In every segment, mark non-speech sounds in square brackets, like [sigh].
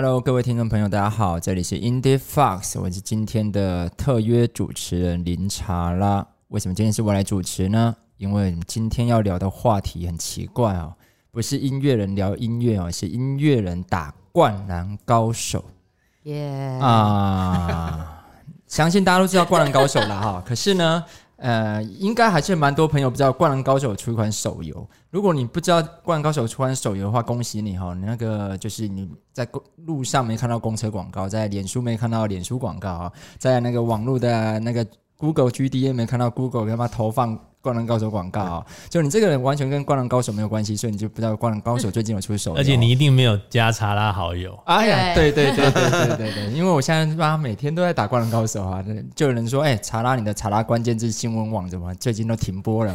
Hello，各位听众朋友，大家好，这里是 Indie Fox，我是今天的特约主持人林查拉。为什么今天是我来主持呢？因为今天要聊的话题很奇怪哦，不是音乐人聊音乐哦，是音乐人打灌篮高手。耶、啊，相信大家都知道《灌篮高手》了哈。可是呢，呃，应该还是蛮多朋友不知道《灌篮高手》出一款手游。如果你不知道《灌篮高手》出款手游的话，恭喜你哈！你那个就是你在公路上没看到公车广告，在脸书没看到脸书广告啊，在那个网络的那个 Google GDN 没看到 Google 他妈投放《《灌篮高手》广告，就你这个人完全跟《灌篮高手》没有关系，所以你就不知道《灌篮高手》最近有出手。而且你一定没有加查拉好友。哎呀，对对对对对对对，因为我现在他妈每天都在打《灌篮高手》啊，就有人说：“哎，查拉，你的查拉关键字新闻网怎么最近都停播了？”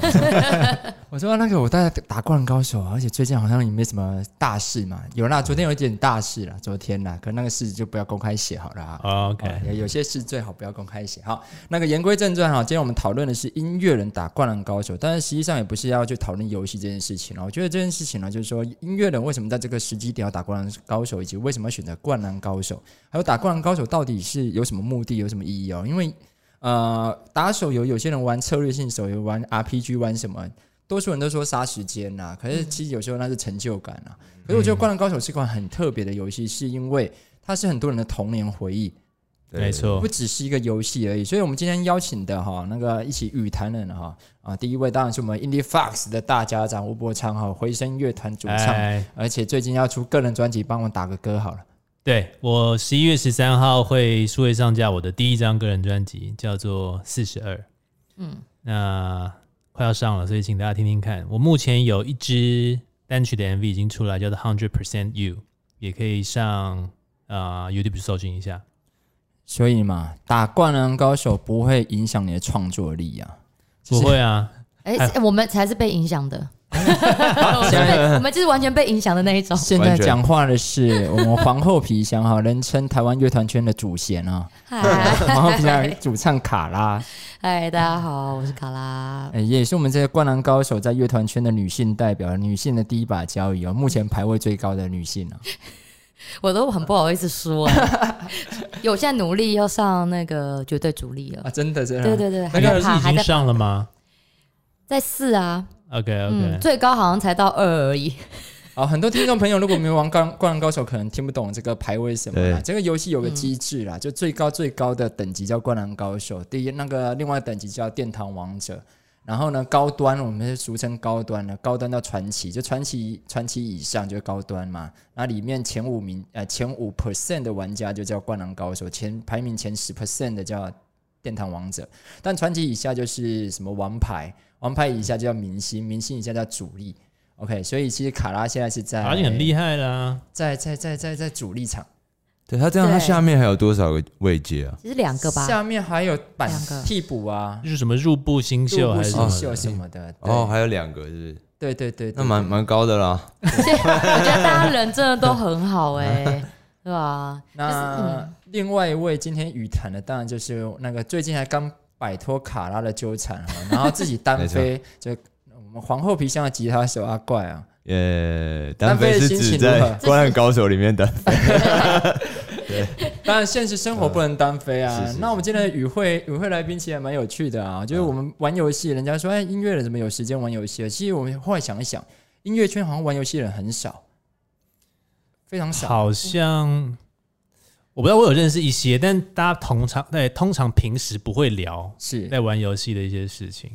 [laughs] 我说：“那个，我在打《灌篮高手》，而且最近好像也没什么大事嘛。”有啦，昨天有一点大事了，昨天啦，可那个事就不要公开写好了啊。OK，有些事最好不要公开写。好，那个言归正传哈，今天我们讨论的是音乐人打灌篮。高手，但是实际上也不是要去讨论游戏这件事情了。我觉得这件事情呢，就是说音乐人为什么在这个时机点要打灌篮高手，以及为什么要选择灌篮高手，还有打灌篮高手到底是有什么目的，有什么意义哦？因为呃，打手游有些人玩策略性手游，玩 RPG，玩什么？多数人都说杀时间呐、可是其实有时候那是成就感啊。可是我觉得《灌篮高手》是一款很特别的游戏，是因为它是很多人的童年回忆。没错不，只是一个游戏而已。所以，我们今天邀请的哈那个一起语坛人哈啊，第一位当然是我们 Indie Fox 的大家长吴伯昌哈，回声乐团主唱，哎，而且最近要出个人专辑，帮我打个歌好了。对我十一月十三号会数位上架我的第一张个人专辑，叫做《四十二》，嗯，那快要上了，所以请大家听听看。我目前有一支单曲的 MV 已经出来，叫做《Hundred Percent You》，也可以上啊、呃 YouTube 搜寻一下。所以嘛，打灌篮高手不会影响你的创作力啊。不会啊，哎、哎我们才是被影响的，[laughs] 我们就是完全被影响的那一种。现在讲话的是我们皇后皮箱哈，人称台湾乐团圈的祖先啊，皇后皮箱主唱卡拉。嗨，大家好，我是卡拉。呃，也是我们这些灌篮高手在乐团圈的女性代表，女性的第一把交椅哦，目前排位最高的女性啊。我都很不好意思说、哎因为我现在努力要上那个绝对主力了。啊，真的真的。对对对，那个是已经上了吗在四啊，？OK 嗯，OK，最高好像才到二而已。[laughs] 好，很多听众朋友如果没有玩灌灌篮高手，可能听不懂这个排位什么这个游戏有个机制啦，就最高最高的等级叫灌篮高手，第一那个另外等级叫殿堂王者。然后呢，高端我们是俗称高端的，高端到传奇，就传奇传奇以上就是高端嘛。那里面前五名呃前五 percent 的玩家就叫灌篮高手，前排名前十 percent 的叫殿堂王者。但传奇以下就是什么王牌，王牌以下就叫明星，明星以下叫主力。OK，所以其实卡拉现在是在好像很厉害啦。在在在在在主力场，对他这样，对他下面还有多少个位阶啊？其实两个吧，下面还有板两个替补啊，就是什么入部新秀还是什么新秀的？什么的。哦，还有两个是不是？对对对，对那蛮蛮高的啦。我觉得大家人真的都很好哎、[laughs] 是吧？那另外一位今天语坛的，当然就是那个最近还刚摆脱卡拉的纠缠哈，[laughs] 然后自己单飞，就我们皇后皮箱的吉他手阿怪啊，耶，单单飞是飞的心情指在《灌篮高手》里面的。[laughs] 当然现实生活不能单飞啊。是是是那我们今天的与会与会来宾其实还蛮有趣的啊，就是我们玩游戏，人家说哎音乐人怎么有时间玩游戏啊？其实我们后来想一想，音乐圈好像玩游戏的人很少，非常少。好像我不知道，我有认识一些，但大家通常对通常平时不会聊是在玩游戏的一些事情。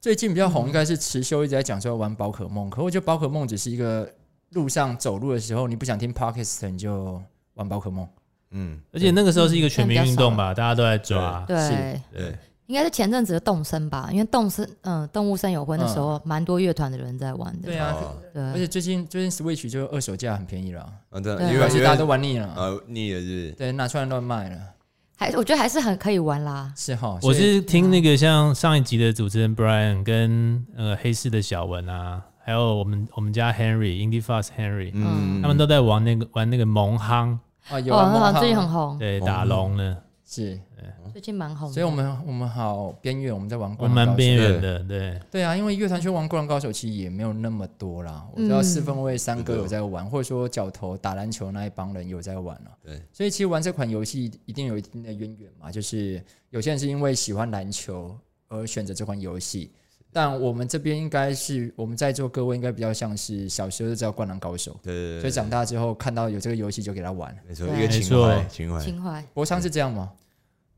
最近比较红，应该是池修一直在讲说玩宝可梦，可我觉得宝可梦只是一个路上走路的时候，你不想听 podcast 你就玩宝可梦。嗯，而且那个时候是一个全民运动嗯吧，大家都在抓。对是，对，应该是前阵子的动森吧，因为动森，嗯、动物森友会那时候蛮多乐团的人在玩的。对啊，哦。对。而且最近最近 Switch 就二手价很便宜了。对，因为因而且大家都玩腻了，呃腻了，是？对，拿出来乱卖了，还我觉得还是很可以玩啦。是哈。我是听那个像上一集的主持人 Brian 跟呃黑市的小文啊，还有我们我们家 Henry Indie Fast Henry，、嗯，他们都在玩那个玩那个蒙夯，啊有啊，最近很红。对，打龙呢。是，最近蛮红的。所以我们我们好边缘，我们在玩我灌篮高手。蛮边缘的，对，对啊，因为乐团圈玩灌篮高手其实也没有那么多啦。我知道嗯四分卫三哥有在玩，或者说角头打篮球那一帮人有在玩了。对，所以其实玩这款游戏一定有一定的渊源嘛，就是有些人是因为喜欢篮球而选择这款游戏。但我们这边应该是我们在座各位应该比较像是小时候就知道灌篮高手，对对对，所以长大之后看到有这个游戏就给他玩。没错，对一个情没错怀，情怀，情怀，博昌是这样吗？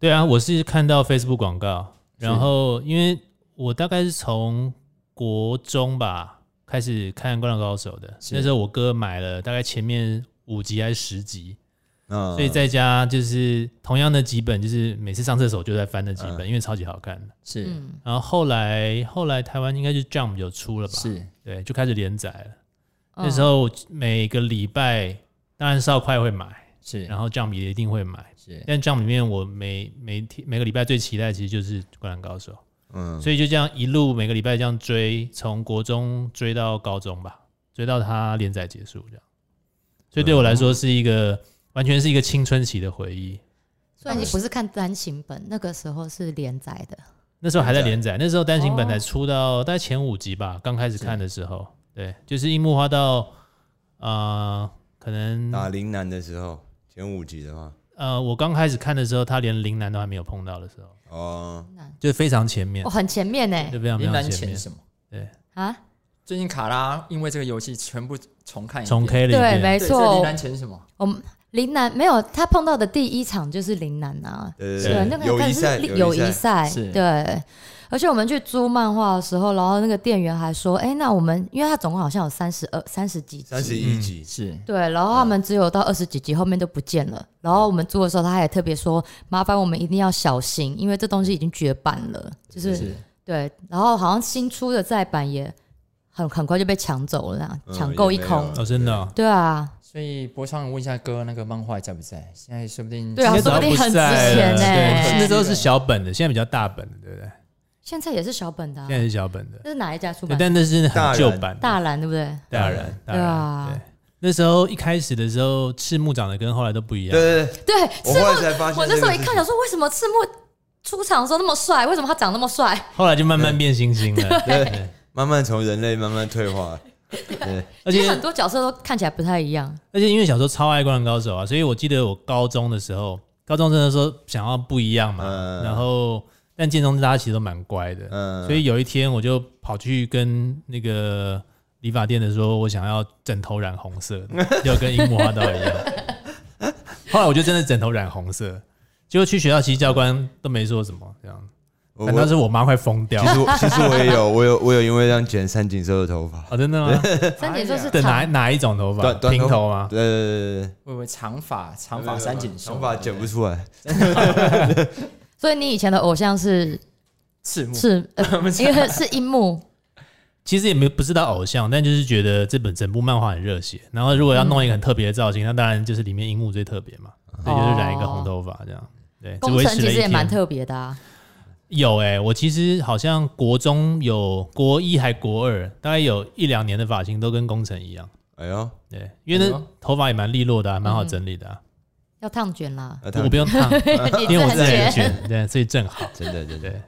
对啊，我是看到 Facebook 广告，然后因为我大概是从国中吧开始看《灌篮高手》的，那时候我哥买了大概前面五集还是十集，嗯，所以在家就是同样的几本，就是每次上厕所就在翻那几本，嗯因为超级好看的。是、嗯，然后后来后来台湾应该就 Jump 有出了吧？是，对，就开始连载了。嗯那时候每个礼拜，当然少快会买，是，然后 Jump 也一定会买。是但 Jump 里面我每每天每个礼拜最期待其实就是《灌篮高手》，嗯，所以就这样一路每个礼拜这样追，从国中追到高中吧，追到它连载结束这样。所以对我来说是一个完全是一个青春期的回忆。所以你不是看单行本，那个时候是连载的。那时候还在连载，那时候单行本才出到大概前五集吧，刚开始看的时候，对，就是樱木花道，呃，可能打铃南的时候，前五集的话，呃，我刚开始看的时候，他连铃南都还没有碰到的时候，哦，就非常前面。哦，，很前面呢就非常非常前面，前什么？对，啊，最近卡拉因为这个游戏全部重看一遍。重 K 了一，遍，对，没错。所以林。南前是什么？我们林南没有他碰到的第一场就是林南啊，对对对，那个但是友谊赛，友谊赛，对。而且我们去租漫画的时候，然后那个店员还说：“哎、那我们因为他总共好像有三十二、三十几集，三十一集，是。对，然后他们只有到二十几集，后面都不见了。然后我们租的时候，他也特别说，麻烦我们一定要小心，因为这东西已经绝版了，就是是对。然后好像新出的再版也很很快就被抢走了，抢购一空。哦，真的哦、对啊，所以博昌问一下哥，那个漫画还在不在？现在说不定对啊说不定很值钱呢对，那时候是小本的，现在比较大本的，对不对？现在也是小本的、啊现，在是小本的，这是哪一家出对，版？但那是很旧版的，大蓝对不对？大蓝，大对，啊对。那时候一开始的时候，赤木长得跟后来都不一样，对对对，对，我赤木，后来才发现，我那时候一看，想，说为什么赤木出场的时候那么帅？为什么他长那么帅？后来就慢慢变猩猩了。[laughs] 对，慢慢从人类慢慢退化，对，而且很多角色都看起来不太一样。而且因为小时候超爱《灌篮高手》啊，所以我记得我高中的时候，高中真的说想要不一样嘛，嗯然后但建中大家其实都蛮乖的，嗯，所以有一天我就跑去跟那个理发店的说，我想要枕头染红色的，[laughs] 就跟樱木花道一样。后来我就真的枕头染红色，结果去学校，其实教官都没说什么，这样，我反倒是我妈快疯掉其。实我其实我也有，我有我有因为这样剪三井寿的头发，哦，真的吗？[laughs] 三井寿是的哪，哪一种头发？短短头平头吗？对对对对会不会长发长对，发三井寿？头发剪不出来，[laughs] 所以你以前的偶像是赤木 [laughs] 是呃因为是樱木，其实也没不是他偶像，但就是觉得这本整部漫画很热血。然后如果要弄一个很特别的造型，那当然就是里面樱木最特别嘛，所以就是染一个红头发这样。对，工程其。实也蛮特别的啊。有哎、我其实好像国中有国一还国二，大概有一两年的发型都跟工程一样。哎呦，对，因为那头发也蛮利落的、啊，蛮好整理的、啊。要烫卷啦，我不用烫，[laughs] 因为我自己自很卷，对，所以正好。真的真的，对，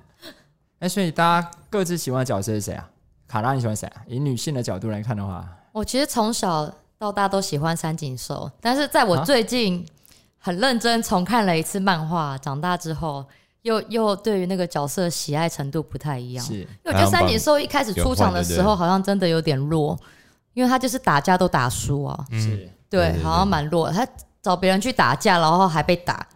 哎，所以大家各自喜欢的角色是谁啊？卡拉你喜欢谁啊？以女性的角度来看的话，我其实从小到大都喜欢三井寿，但是在我啊最近很认真重看了一次漫画，长大之后又又对于那个角色喜爱程度不太一样。是因为我觉得三井寿一开始出场的时候好像真的有点弱，因为他就是打架都打输啊，嗯，是对好像蛮弱。他找别人去打架，然后还被打，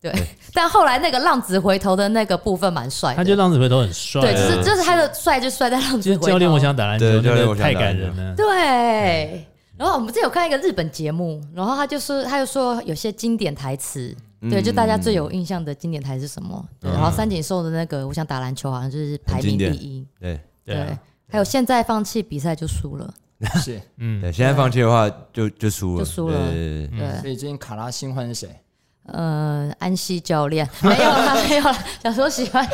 对。[laughs] 但后来那个浪子回头的那个部分蛮帅的，他就浪子回头很帅、啊。对，就是就是他的帅就帅在浪子回头。就是教练，我想打篮球，教练我想打篮球感人了。对。然后我们之前有看一个日本节目，然后他就说，他就说有些经典台词，对，就大家最有印象的经典台是什么？对，然后三井寿的那个我想打篮球好像就是排名第一，对。对。还有现在放弃比赛就输了，是，嗯，对，现在放弃的话就就输了，就输了。对所以最近卡拉新欢是谁？呃，安西教练。[laughs] 没有啦，没有啦，小时候喜欢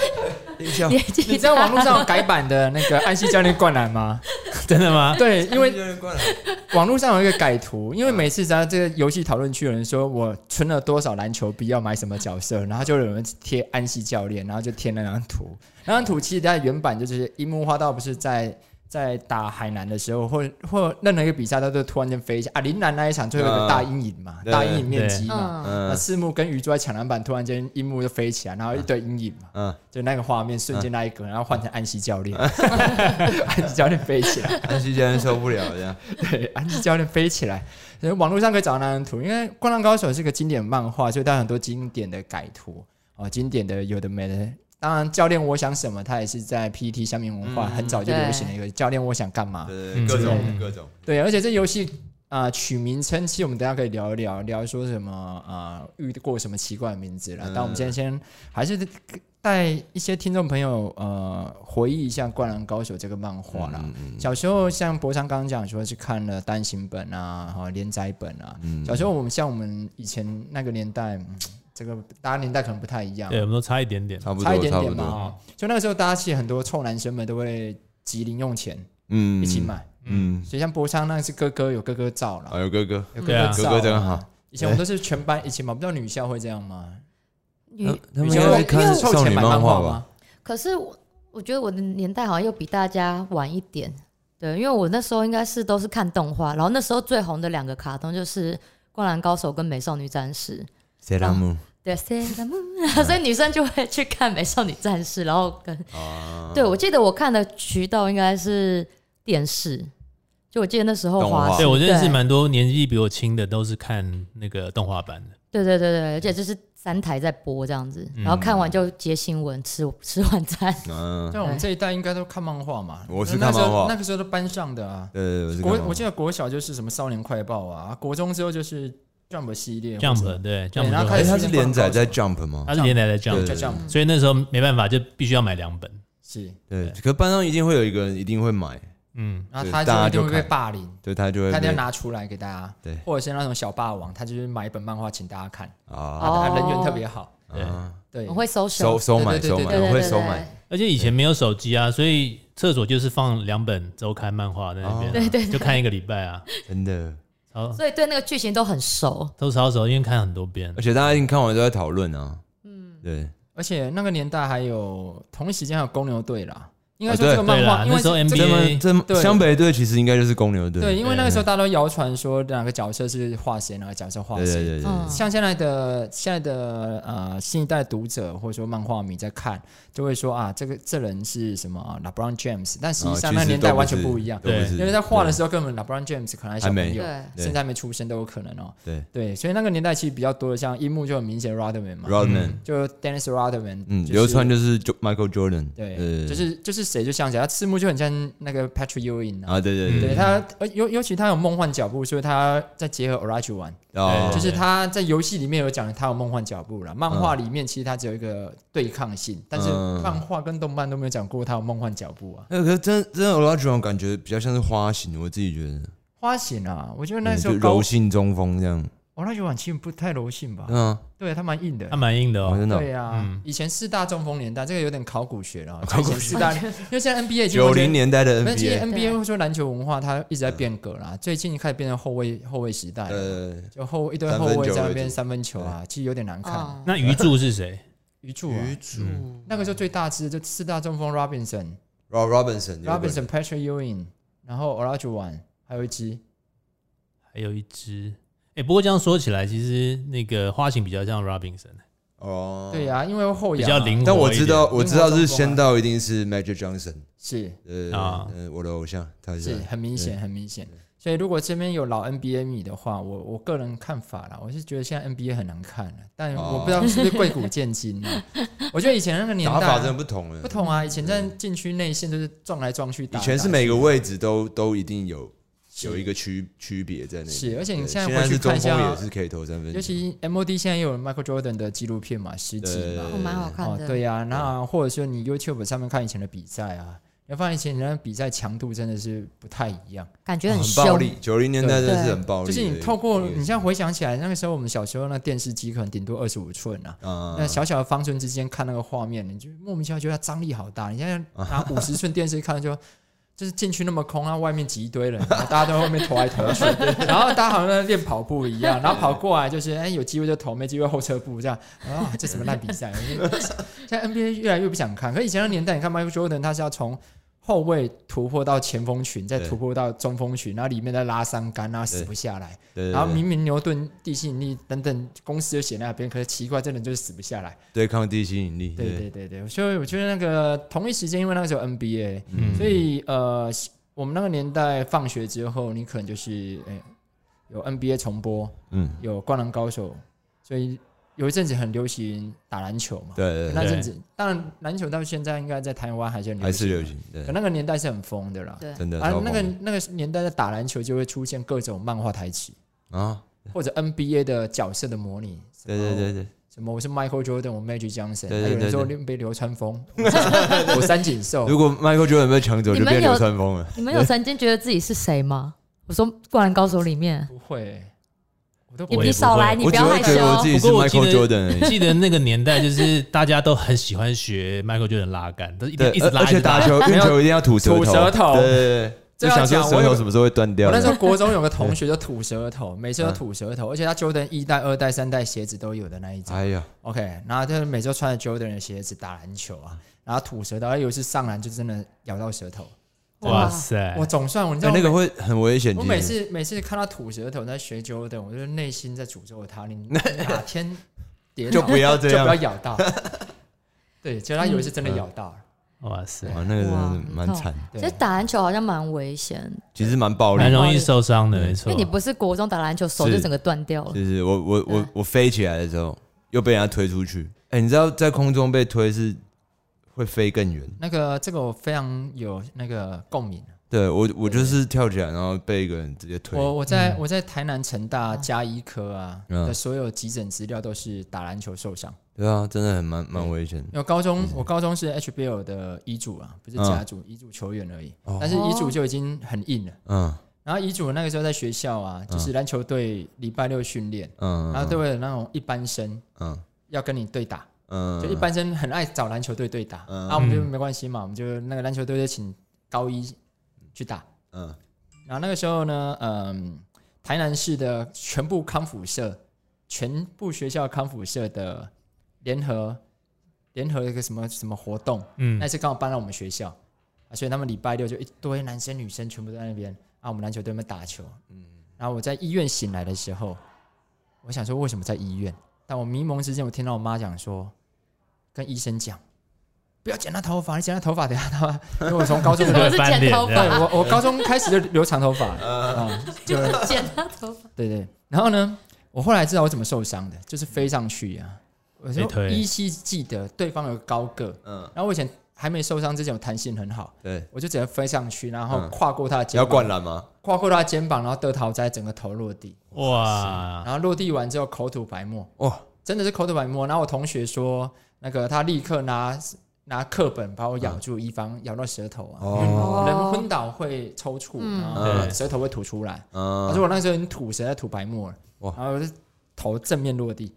你知道网络上有改版的那个安西教练灌篮吗？[laughs] 真的吗？对，因为为网络上有一个改图，因为每次在这个游戏讨论区有人说我存了多少篮球币要买什么角色，然后就有人贴安西教练，然后就贴那张图。那张图其实它原版就是樱木花道不是在在打海南的时候，或或任何一个比赛，他都突然间飞一下啊！林南那一场最后一个大阴影嘛，对大阴影面积嘛。嗯，那嗯赤木跟鱼珠在抢篮板，突然间樱木就飞起来，然后一堆阴影嘛，嗯，就那个画面瞬间那一格，然后换成安西教练，[laughs] [laughs] 安西教练飞起来，安西教练受不了这样，[laughs] 对，安西教练飞起来，所以网络上可以找到那张图。因为《灌篮高手》是个经典漫画，所以它有很多经典的改图哦，经典的有的没的。当然，教练我想什么，他也是在 PET 上面文化很早就流行的一个教练我想干嘛。各种各种，对，而且这游戏啊、取名称，其实我们等一下可以聊一聊，聊说什么啊、遇过什么奇怪的名字了。嗯但我们今天先还是带一些听众朋友呃回忆一下《灌篮高手》这个漫画啦。小时候像博昌刚刚讲说是看了单行本啊，哈连载本啊。嗯小时候我们像我们以前那个年代，嗯这个大家年代可能不太一样，对，我们都差一点点。差一多差不点点嘛。就那个时候，大家其实很多臭男生们都会集零用钱嗯一起，买。嗯，所以像博昌那是哥哥有哥哥照了，还有哥哥，有哥哥哥真好。以前我们都是全班一起买，不知道女校会这样吗？女他们女校会应该看凑钱买漫画吗画吧？？可是我我觉得我的年代好像又比大家晚一点，对，因为我那时候应该是都是看动画，然后那时候最红的两个卡通就是《灌篮高手》跟《美少女战士》。塞拉姆对，Sailor Moon，所以女生就会去看《美少女战士》，然后跟啊，对我记得我看的渠道应该是电视，就我记得那时候对我认识对蛮多年纪比我轻的，都是看那个动画版的。对对对对，而且就是三台在播这样子，嗯。然后看完就接新闻，吃吃晚餐。嗯，[laughs] 像我们这一代应该都看漫画嘛。我是那时候看漫画。那个时候都班上的啊。对，我是国我记得国小就是什么少年快报啊，国中之后就是 Jump 系列 Jump 对 Jump 就哎，然后开始他是连载在 Jump 吗？它是连载在 Jump，对 Jump 所以那时候没办法，就必须要买两本。是，对，可班上一定会有一个人一定会买，嗯，然后他就一定会被霸凌，对他就会他一定要拿出来给大家。对。或者是那种小霸王，他就是买一本漫画请大家看，啊他哦人缘特别好。对。我，会收收收买对对对收买，我会收买，而且以前没有手机啊，所以厕所就是放两本周刊漫画在那边对对。就看一个礼拜啊，真的。超所以对那个剧情都很熟。都超熟，因为看很多遍。而。且大家一定看完都在讨论啊，嗯，对，而且那个年代还有同一时间还有公牛队啦。应该说这个漫画，因为那时候这 NBA 这么这么对。湘北队其实应该就是公牛队，对，因为那个时候大家都谣传说哪个角色是画谁，哪个角色画谁。对对对对。嗯。像现在的现在的呃新一代读者或者说漫画迷在看，就会说啊，这个这人是什么啊 LeBron James，但实际上那年代完全不一样，对因为在画的时候根本 LeBron James 可能还小朋友，对，对。甚至还没出生都有可能哦。对。对，所以那个年代其实比较多的，像樱木就很明显 Rodman 嘛，Rodman，就 Dennis Rodman，嗯，就是流传就是 Michael Jordan，对，呃。就是就是谁就像谁，他赤木就很像那个 Patrick Ewing 啊。啊，对对对他，呃尤尤其他有梦幻脚步，所以他在结合哦。对就是他在游戏里面有讲他有梦幻脚步了，漫画里面其实他只有一个对抗性，但是嗯漫画跟动漫都没有讲过他有梦幻脚步啊。那可是真真的 Olajuwon 感觉比较像是花型，我自己觉得，花型啊，我觉得那时候高柔性中锋这样，Olajuwon 其实不太柔性吧？嗯。啊，对他蛮硬的。他。蛮硬的哦，哦，真的。哦对啊嗯，以前四大中锋年代，这个有点考古学了啊。以前四大，因为现在 NBA 九零年代的那其实 NBA，NBA 会说篮球文化它一直在变革啦，最近开始变成后卫后卫时代，呃，就后一堆后卫在那边三分球啊，其实有点难看。哦，那鱼柱是谁？鱼柱那个时候最大只就四大中锋 Robinson、Rob Robinson、Robinson、Patrick Ewing，然后 Olajuwon，还有一只还有一只。哎，不过这样说起来，其实那个花型比较像 Robinson，哦，对呀，因为后仰啊。比较灵活。但我知道我知道是先到一定是 Magic Johnson，是。呃啊。呃，我的偶像，他是。很明显很明显。所以如果这边有老 NBA 迷的话，我我个人看法啦，我是觉得现在 NBA 很难看了，但哦我不知道是不是贵古见今啊。[laughs] 我觉得以前那个年代打法真的不同了，不同啊，以前在禁区内线都是撞来撞去打，以前是每个位置都都一定有有一个区区别在那里，是而且你对现在回去看一下锋也是可以投三分球，尤其 MOD 现在又有 Michael Jordan 的纪录片嘛，十集嘛，哦蛮好看哦的。对呀、那或者说你 YouTube 上面看以前的比赛啊，你会发现以前人家比赛强度真的是不太一样。感觉很凶暴力，九零年代真的是很暴力就是你透过你现在回想起来，那个时候我们小时候那电视机可能顶多二十五寸啊，嗯那小小的方寸之间看那个画面，你就莫名其妙觉得它张力好大。你现在 [laughs] 拿五十寸电视看就。就是进去那么空啊，外面挤一堆人，然后大家都在后面投来投去，[laughs] 然后大家好像在练跑步一样，然后跑过来就是哎有机会就投，没机会后撤步这样啊，这什么烂比赛？[laughs] 现在 NBA 越来越不想看，可以前的年代，你看 Michael Jordan 他是要从后卫突破到前锋群，再突破到中锋群，然后里面再拉三杆，然后死不下来。对。对然后明明牛顿地心引力等等公式就写在那边，可是奇怪，真的就是死不下来。对抗地心引力，对对。对对，所以我觉得那个同一时间，因为那个时候 NBA，、嗯所以呃，我们那个年代放学之后，你可能就是诶、有 NBA 重播，嗯，有灌篮高手，所以有一阵子很流行打篮球嘛。对对对，那阵子，当然篮球到现在应该在台湾还是很流还行，是流行，对可，那个年代是很疯的啦。对，真的，啊那个那个年代的打篮球就会出现各种漫画台词，啊，或者 NBA 的角色的模拟。对对对对，什么我是 Michael Jordan，我 Magic Johnson，对对还有人说对被流川枫，[laughs] 我三井寿。如果 Michael Jordan 被抢走，就变流川枫了。你们有曾经觉得自己是谁吗？我说《灌篮高手》里面，不会，也不会你少来，你我只会不要害羞。觉得我自己是不过我记 Michael 得 Jordan。记得那个年代，就是大家都很喜欢学 Michael Jordan 拉杆，都一对直一，直拉，而打球运球一定要吐舌头，吐舌头对对对，[laughs] 就想说舌头什么时候会断掉我那时候。国中有个同学就吐舌头，每次都嗯吐舌头，而且他 Jordan 一代、二代、三代鞋子都有的那一种。哎呀，OK，然后他每周穿着 Jordan 的鞋子打篮球啊，然后吐舌头，他有一次上篮就真的咬到舌头。哇塞我！总算我那个会很危险。我每次每次看他吐舌头在学 Jordan，我就内心在诅咒他，你 [laughs] 哪天跌倒就不要这样就不要。咬到。[laughs] 对，结果他有一次真的咬到了。哇塞，哇，那个真的是蛮惨，对其实打篮球好像蛮危险，其实蛮暴力的。蛮容易受伤的，没错。因为你不是国中打篮球，手就整个断掉了。就是我我我我飞起来的时候，又被人家推出去。哎，你知道在空中被推是会飞更远。那个这个我非常有那个共鸣。对我我就是跳起来，然后被一个人直接推。我我在我在台南成大加医科啊嗯的所有急诊资料都是打篮球受伤。对啊，真的很蛮蛮危险的。因为高中我高中是 HBL 的乙组啊，不是甲组，乙组球员而已哦。但是乙组就已经很硬了。嗯然后遗嘱那个时候在学校啊，就是篮球队礼拜六训练，嗯，然后都会有那种一般生嗯要跟你对打，嗯，就一般生很爱找篮球队对打，嗯啊，我们就没关系嘛，我们就那个篮球队就请高一去打。嗯然后那个时候呢，嗯，台南市的全部康复社，全部学校康复社的联合联合一个什么什么活动，嗯那次刚好搬到我们学校啊，所以他们礼拜六就一堆男生女生全部都在那边啊，我们篮球队那边打球。嗯然后我在医院醒来的时候，我想说为什么在医院？但我迷蒙之间，我听到我妈讲说，跟医生讲，不要剪他头发，你剪他头发，等下他，[laughs] 因为我从高中 [laughs] 我是剪头对发，我我高中开始就留长头发啊，[laughs] 就剪他头发。对对。然后呢，我后来知道我怎么受伤的，就是飞上去啊。我就依稀记得对方有高个，嗯，然后我以前还没受伤之前，我弹性很好，对，我就只能飞上去，然后嗯。跨过他的肩要，灌篮吗？跨过他的肩膀，然后得逃灾，整个头落地，哇，然后落地完之后口吐白沫，哇，真的是口吐白沫。然后我同学说，那个他立刻拿拿课本把我咬住，以防咬到舌头啊。哦，人昏倒会抽搐，嗯。然后舌头会吐出来。嗯。他说我那时候已经吐舌在吐白沫了，然后我就头正面落地，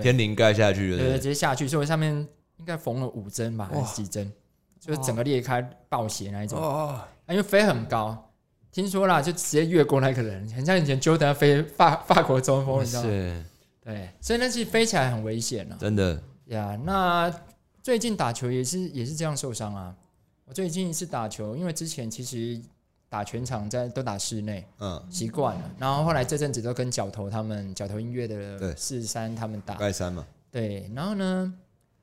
天灵盖下去对对，直，接下去，所以我上面应该缝了五针吧，还是几针，就是整个裂开爆血那一种。哦，啊，因为飞很高，听说啦，就直接越过那个人，很像以前 Jordan 飞法法国中锋，你知道吗？塞，对，所以那其实飞起来很危险啊。真的，呀那最近打球也是也是这样受伤啊。我最近一次打球，因为之前其实打全场在都打室内，嗯，习惯了。然后后来这阵子都跟脚头他们脚头音乐的四三他们打，盖三嘛，对。然后呢，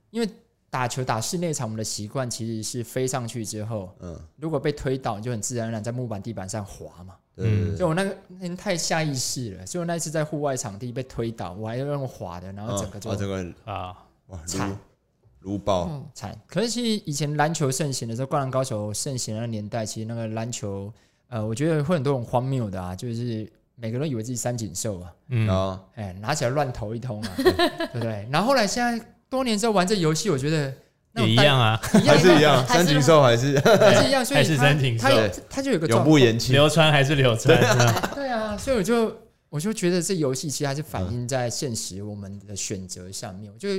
因为打球打室内场，我们的习惯其实是飞上去之后，嗯，如果被推倒，你就很自然而然在木板地板上滑嘛。对对对就我那个那天太下意识了，所以我那一次在户外场地被推倒，我还要用滑的，然后整个就哦整个啊，哇，惨。如如爆，嗯，惨。可是其实以前篮球盛行的时候，灌篮高手盛行的年代，其实那个篮球，呃，我觉得会很多种荒谬的啊，就是每个人都以为自己三井寿啊，嗯。哎，拿起来乱投一通啊，[laughs] 对不对？然后后来现在多年之后玩这游戏，我觉得也一样啊，单，[laughs] 还是一样，三井寿还是。还是一样，[laughs] 所以还是三井寿。他就有个永不言弃，流川还是流川，对。啊，所以我就我就觉得这游戏其实还是反映在现实我们的选择上面。我就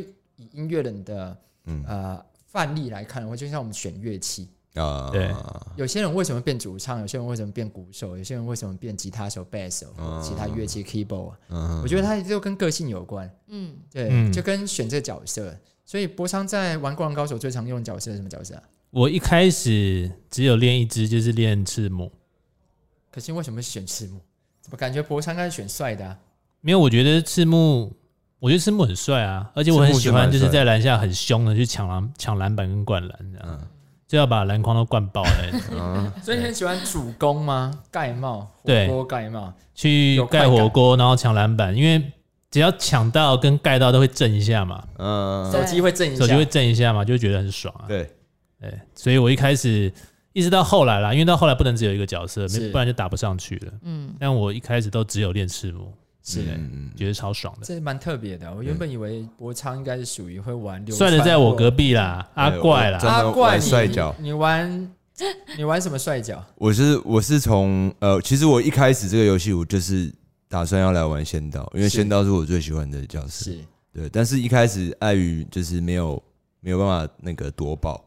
以音乐人的嗯呃范例来看，我就像我们选乐器，啊，对有些人为什么变主唱？有些人为什么变鼓手？有些人为什么变吉他手、贝斯手、嗯其他乐器 keyboard？、嗯我觉得它就跟个性有关，嗯，对，嗯就跟选这个角色。所以博昌在玩《灌篮高手》最常用的角色是什么角色啊？我一开始只有练一支，就是练赤木。可是为什么选赤木？怎么感觉博昌应该是选帅的、啊？没有，我觉得赤木，我觉得赤木很帅啊，而且我很喜欢就是在篮下很凶的去抢篮、抢篮板跟灌篮这样，嗯就要把篮筐都灌爆那种，[laughs] 嗯，所以你很喜欢主攻吗？盖帽，火对锅盖帽，去盖火锅，然后抢篮板，因为只要抢到跟盖到都会震一下嘛，嗯，手机会震一下手机，会震一下嘛，就会觉得很爽啊。对，对，所以我一开始一直到后来啦，因为到后来不能只有一个角色，不然就打不上去了。嗯，但我一开始都只有练赤木，是的嗯觉得超爽的。这蛮特别的。我原本以为博昌应该是属于会玩流帅的在我隔壁，啦，阿怪啦，阿怪玩你摔跤你玩你玩什么摔跤？我是我是从呃，其实我一开始这个游戏我就是打算要来玩仙道，因为仙道是我最喜欢的角色。是。对，但是一开始碍于就是没有没有办法那个夺宝，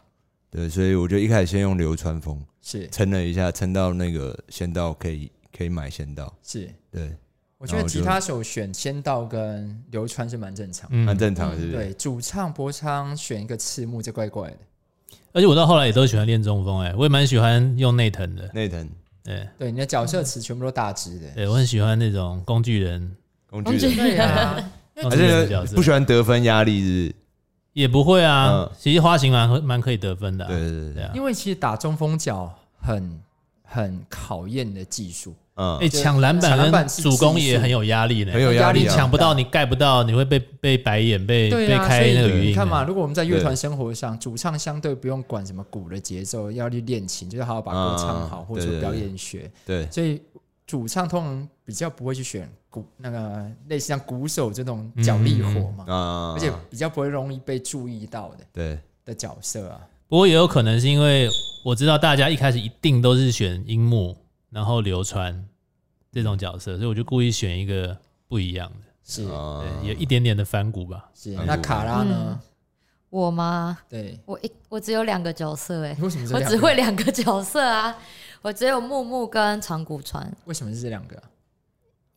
对，所以我就一开始先用流川枫是。撑了一下，撑到那个仙道可以可以买仙道，是，对，我觉得吉他手选仙道跟流川是蛮正常蛮正常的，是不是？对，主唱博昌选一个赤木，这怪怪的。而且我到后来也都喜欢练中锋，哎，我也蛮喜欢用内藤的，内藤。对，对，你的角色词全部都大只的。对我很喜欢那种工具人，工具人，而且 [laughs] 不喜欢得分压力，是也不会啊嗯，其实花型蛮蛮可以得分的？对对对因为其实打中锋脚很很考验的技术。嗯。哎，，抢篮板篮板跟主攻也很有压力呢，很有压力啊抢不到，你盖不到，你会被被白眼，被被开那个语音。你看嘛，，如果我们在乐团生活上，主唱相对不用管什么鼓的节奏，要去练琴，就是好好把歌唱好，嗯或者说表对对对。演学。对，所以主唱通常比较不会去选鼓那个类似像鼓手这种脚力活嘛，啊，而且比较不会容易被注意到的对，的角色啊。不过也有可能是因为我知道大家一开始一定都是选樱木，然后流川这种角色，所以我就故意选一个不一样的，是有一点点的反骨吧。是，嗯那卡拉呢？我吗？对，我一我只有两个角色哎你，为什么是我两个只会两个角色啊，我只有木木跟长谷川，为什么是这两个啊？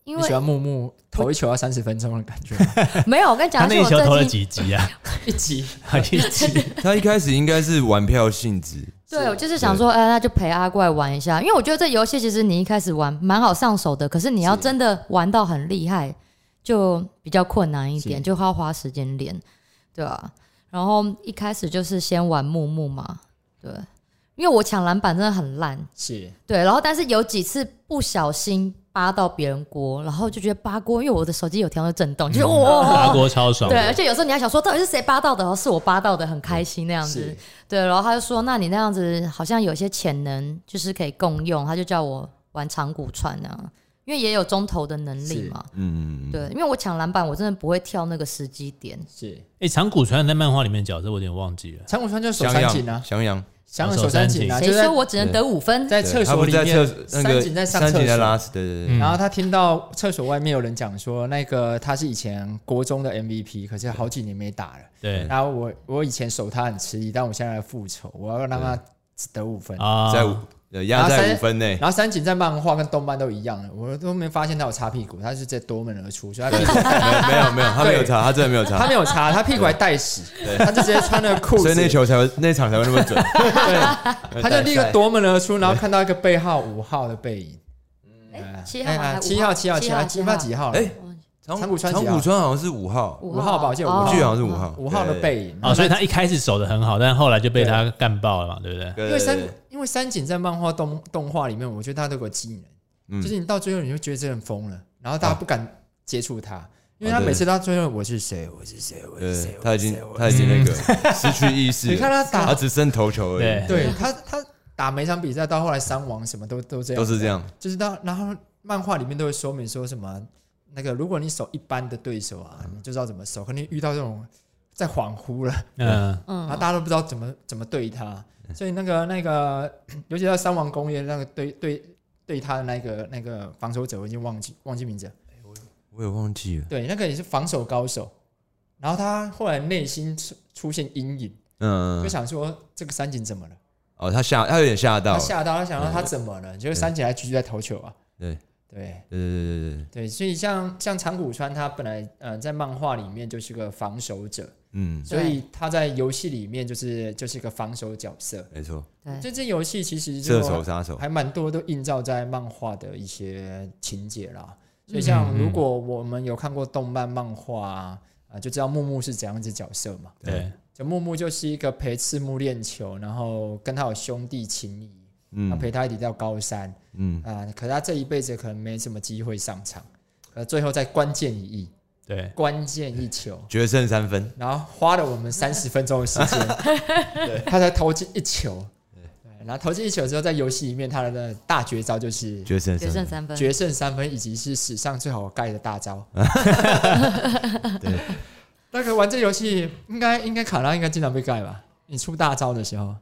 因为你喜欢木木投一球要三十分钟的感觉吗？[laughs] 没有我跟你讲，他那一我球投了最近几集啊？[laughs] 一集 [laughs] 一集。他一开始应该是玩票性质，对，我就是。想说，哎，那就陪阿怪玩一下，因为我觉得这游戏其实你一开始玩蛮好上手的，可是你要真的玩到很厉害，就比较困难一点，是。就要花时间练，对啊。然后一开始就是先玩木木嘛，对，因为我抢篮板真的很烂，是对，然后但是有几次不小心扒到别人锅，然后就觉得扒锅，因为我的手机有调到震动，就是扒哇。锅超爽对，而且有时候你还想说，到底是谁扒到的？然后是我扒到的，很开心那样子。是对，然后他就说，那你那样子好像有些潜能，就是可以共用，他就叫我玩长谷川啊，因为也有中投的能力嘛。嗯，对，因为我抢篮板，我真的不会跳那个时机点。是，哎，长谷川在漫画里面的角色我有点忘记了。长谷川就是手襄三井啊翔，，阳，想手三井啊，谁说我只能得五分？在厕所里面三井在上厕所，井在拉屎，对对对，嗯然后他听到厕所外面有人讲说，那个他是以前国中的 MVP，可是好几年没打了。对然后我我以前守他很吃力，但我现在来复仇，我要让他只得五分。啊，在压然后三在五分内，然后三井在漫画跟动漫都一样的，我都没发现他有擦屁股，他是在夺门而出，所以他屁股没没有没有，他没有擦，他真的没有擦他，没有擦，他屁股还带屎，他就直接穿了裤子，所以那球才会那场才会那么准，[laughs] 对他就立刻夺门而出，然后看到一个背号五号的背影。哎，七号七号七号七号七号，七号几号了？哎长谷川长谷川好像是五号，五号吧，我记得哦五我记得好像是五号，五号的背影。啊，所以他一开始守的很好，但后来就被他干爆了嘛，对不对？对，因为三因为三井在漫画动动画里面，我觉得他都有个技能，嗯。就是你到最后你就觉得这人疯了，然后大家不敢接触他，因为他每次到最后我是谁，我是谁，我是谁？对，，他已经我是谁？他已经那个 [laughs] 失去意识了，你看他打他只剩头球而对。已，对他他打每场比赛到后来伤亡什么都都这样，都是这样，就是到然后漫画里面都会说明说什么，那个如果你守一般的对手啊，你就知道怎么守，可能遇到这种在恍惚了，嗯，然后嗯，大家都不知道怎么怎么对他，所以那个那个，[clears throat] 尤其在三王公业那个对对对他的那个那个防守者，我已经忘记忘记名字了，我也忘记了，对，那个也是防守高手，然后他后来内心出出现阴影，嗯就，想说这个三井怎么了？哦，他吓，他有点吓到。他，吓到，他想到他怎么了？结果三井还继续在投球啊。对对。对对对对，对，所以像像长谷川，他本来呃在漫画里面就是个防守者，嗯，所以他在游戏里面就是就是一个防守角色。没错，对，这这游戏其实就射手杀手，还蛮多都映照在漫画的一些情节啦。所以像嗯如果我们有看过动漫漫画啊，啊就知道木木是怎样子角色嘛。对，就木木就是一个陪赤木练球，然后跟他有兄弟情谊，嗯。啊陪他一起到高三嗯，啊。可是他这一辈子可能没什么机会上场，呃，最后在关键一役、对，关键一球，决胜三分，然后花了我们三十分钟的时间，[laughs] 他才投进一球。对，然后投进一球之后，在游戏里面他的大绝招就是决胜决胜三分，三分，决胜三分，以及是史上最好盖的大招。[laughs] [laughs] 对，那个玩这游戏，应该应该卡拉应该经常被盖吧？你出大招的时候，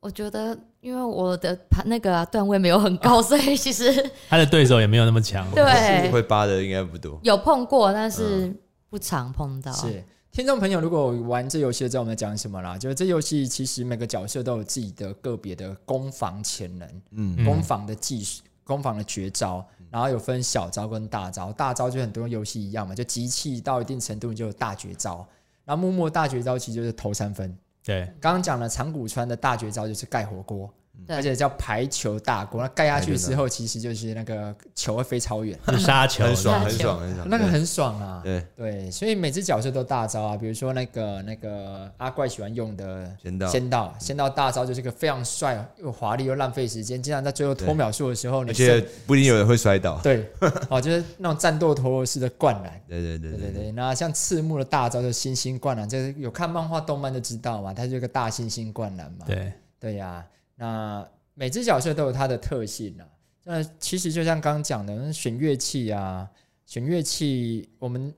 我觉得因为我的盘那个啊段位没有很高，所以其实他的对手也没有那么强。对会扒的应该不多，有碰过，但是不常碰到。是听众朋友，如果玩这游戏，知道我们在讲什么啦？就是这游戏其实每个角色都有自己的个别的攻防潜能、嗯嗯攻防的技术、攻防的绝招，然后有分小招跟大招。大招就很多游戏一样嘛，就集气到一定程度就有大绝招。然后默默大绝招其实就是投三分。对，刚刚讲了长谷川的大绝招就是盖火锅，而且叫排球大锅。那盖下去之后，其实就是那个球会飞超远，[laughs] 是杀球，很爽，很爽，很爽，那个很爽啊。对，对，所以每只角色都大招啊，比如说那个那个阿怪喜欢用的仙道，仙道，仙道大招就是个非常帅又华丽又浪费时间，经常在最后拖秒数的时候，你而且不一定有人会摔倒，对。哦，就是那种战斗陀螺式的灌篮。对对对对。对对对，那像赤木的大招就是星星灌篮，就是有看漫画动漫就知道嘛，它就是个大星星灌篮嘛。对，对呀、那每只角色都有它的特性啊。那其实就像刚刚讲的，那选乐器啊，选乐器，我们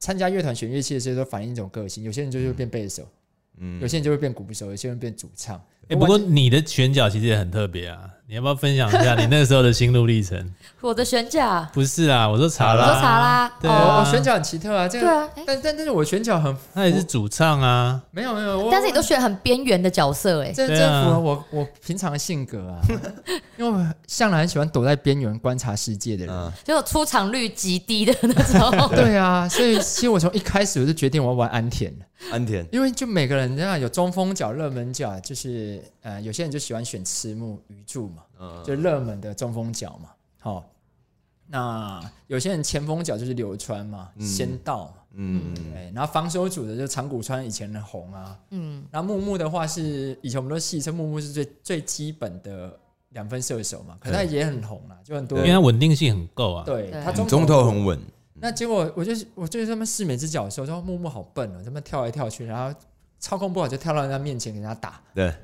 参加乐团选乐器的时候都反映一种个性，有些人就是会变贝斯手，嗯有些人就会变鼓手，有些人变主唱。哎，不过你的选角其实也很特别啊，你要不要分享一下你那个时候的心路历程？[laughs] 我的悬架，不是啊，我说查我，说查拉，对我啊我选角很奇特啊，这个，对啊，哎但但但是我选角很他也是主唱啊，没有没有，我但是你都选很边缘的角色，哎，这对啊。这符合我我平常的性格啊，[laughs] 因为我向来很喜欢躲在边缘观察世界的人。嗯。就出场率极低的那种。[laughs] 对啊，所以其实我从一开始我就决定我要玩安田。安田，因为就每个人这样有中锋角、热门角，就是呃，有些人就喜欢选赤木、鱼柱嘛，嗯就热门的中锋角嘛。好、那有些人前锋角就是流川嘛，嗯。仙道嘛，嗯对，然后防守组的就是长谷川以前的红啊，嗯，然后木木的话是以前我们都戏称木木是最最基本的两分射手嘛，可是他也很红啊，就很多因为他稳定性很够啊。对对。他中，中投很稳，那结果我就我就是他们试每只脚的时候，说木木好笨哦，他们跳来跳去，然后操控不好就跳到人家面前给人家打，对，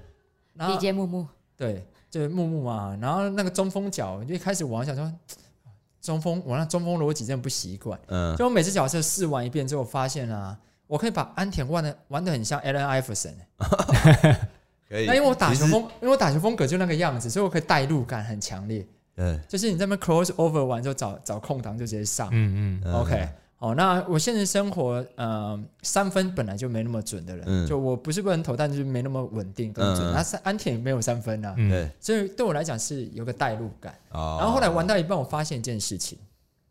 然后理解木木，对，就是木木嘛，然后那个中锋脚，就一开始我还想说 [tsk] 中锋，我那中锋逻辑真的不习惯，嗯。就我每次角色试完一遍之后，发现啊，我可以把安田玩的玩的很像 Allen Iverson，[laughs] 可以。那因为我打球风，因为我打球风格就那个样子，所以我可以代入感很强烈，嗯，就是你在那边 cross over 完之后找找空档就直接上。嗯嗯，嗯。OK，好，那我现实生活，呃，三分本来就没那么准的人，嗯就我不是不能投，但就是没那么稳定跟准。嗯那、三安田也没有三分啊，嗯，所以对我来讲是有个代入感。哦然后后来玩到一半，我发现一件事情，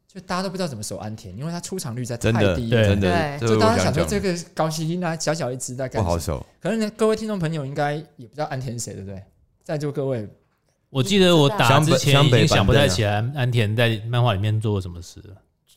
就大家都不知道怎么守安田，因为他出场率在太低对了。真的，就大家想说这个高希音啊，小小一只在不干什么？好守，可能各位听众朋友应该也不知道安田是谁，对不对？在座各位，我记得我打之前已经想不太起来安田在漫画里面做过什么事了，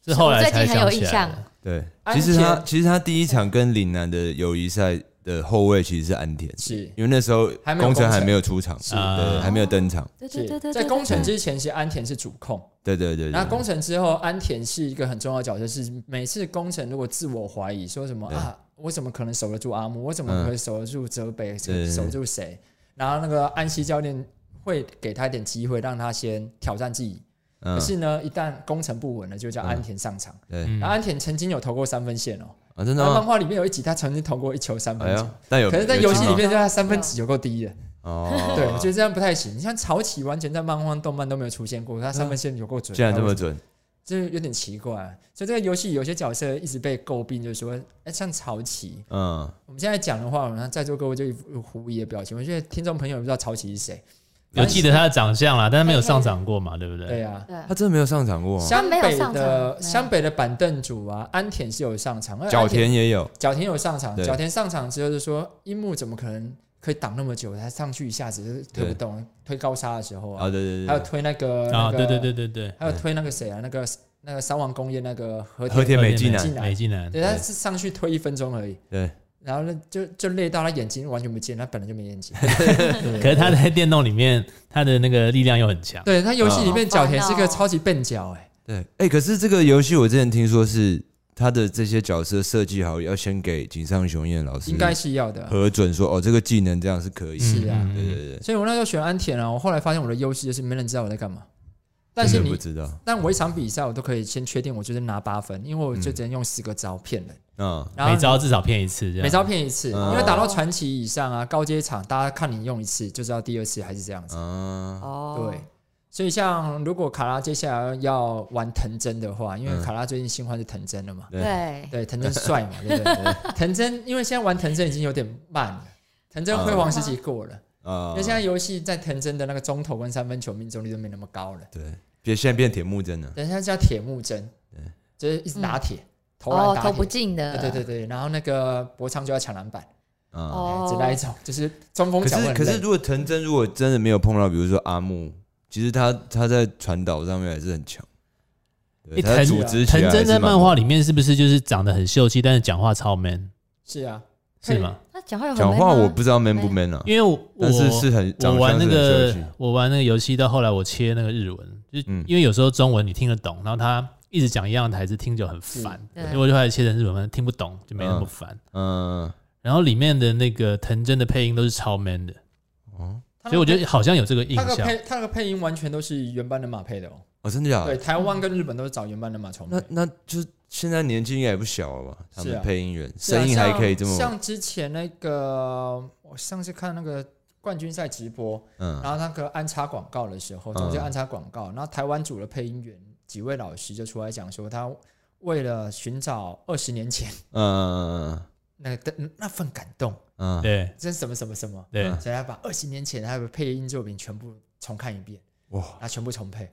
是后来才想起来的。对，其实他其实他第一场跟岭南的友谊赛的后卫其实是安田，是因为那时候工程还没有出场，是啊对，还没有登场，对对对对，在工程之前，其实安田是主控。对对对对，然后工程之后，安田是一个很重要的角色，是每次工程如果自我怀疑，说什么啊，我怎么可能守得住阿木？我怎么可以守得住泽北？守得住谁？然后那个安西教练会给他一点机会，让他先挑战自己。可嗯，是呢，一旦工程不稳了，就叫安田上场。对嗯然后安田曾经有投过三分线哦，啊，真的吗？漫画里面有一集他曾经投过一球三分球哎，，但有，可是，在有游戏里面，就他三分值有够低的。哦，对，我觉得这样不太行。你像曹启完全在漫画、动漫都没有出现过，他三分线有够准，竟然这么准。准，这有点奇怪。所以这个游戏有些角色一直被诟病，就是说，哎，像曹琦，嗯，我们现在讲的话，我们在座各位就一副狐疑的表情。我觉得听众朋友不知道曹琦是谁。有记得他的长相啦，但是没有上场过嘛，对不对？对啊，他真的没有上场过吗？湘北的湘北的板凳组啊，安田是有上场，而角田也有，角田有上场，角田上场之后就说，樱木怎么可能可以挡那么久？他上去一下子就是推不动，推高沙的时候啊，啊，对对对，还有推那个啊，那个对对对对对，还有推那个谁啊，那个那个三王工业那个和和田美纪纪男，美纪男，对，他是上去推一分钟而已，对，然后呢就就累到他眼睛完全不见，他本来就没眼睛。[laughs] 可是他在电动里面，他的那个力量又很强。对他游戏里面哦角田是个超级笨角哎，对，哎、可是这个游戏我之前听说是他的这些角色设计好，要先给井上雄彦老师应该是要的。核准说，哦，这个技能这样是可以。是啊嗯对对对，所以我那时候选安田啊，我后来发现我的优势就是没人知道我在干嘛。但是你，不知道，但我一场比赛我都可以先确定我就是拿八分，因为我就只能用十个招骗人，嗯，然后每招至少骗一次，这样。每招骗一次，嗯。因为打到传奇以上啊，高阶场大家看你用一次就知道第二次还是这样子。啊，哦，对，所以像如果卡拉接下来要玩藤真的话，因为嗯。卡拉最近新欢是藤真了嘛，对，对，藤真帅嘛，[laughs] 对不对？藤真因为现在玩藤真已经有点慢了，藤真辉煌时期过了，啊因为现在游戏在藤真的那个中投跟三分球命中率都没那么高了。对，别现在变铁木真了，等一下叫铁木真，对。就是一直打铁，投哦篮，打投不铁。进的，对对对对，然后那个博昌就要抢篮板，啊。哦。只那一种，就是中锋可是可是如果藤真如果真的没有碰到，比如说阿木，其实他他在传导上面还是很强，对，藤藤真在漫画里面是不是就是长得很秀气，但是讲话超 man，是啊，是吗？他讲话有很讲话我不知道 man 不 man 啊，因为我但是是很我玩那个我玩那个游戏到后来我切那个日文，就嗯因为有时候中文你听得懂，然后他一直讲一样的台词，听就很烦，对所以我就开始切成日文，听不懂就没那么烦。嗯，然后里面的那个藤真的配音都是超 man 的，哦所以我觉得好像有这个印象。他的配他的配音完全都是原班人马配的哦。哦，真的假对，台湾跟日本都是找原班人马重配那。那就现在年纪应该也不小了吧？他们配音员啊声音还可以这么，像像之前那个，我上次看那个冠军赛直播，嗯。然后那个安插广告的时候，嗯。中间安插广告，然后台湾组的配音员几位老师就出来讲说，他为了寻找二十年前嗯那个那份感动，嗯。嗯，对。这是什么什么什么，对，嗯所以他把二十年前他的配音作品全部重看一遍，哇。他全部重配。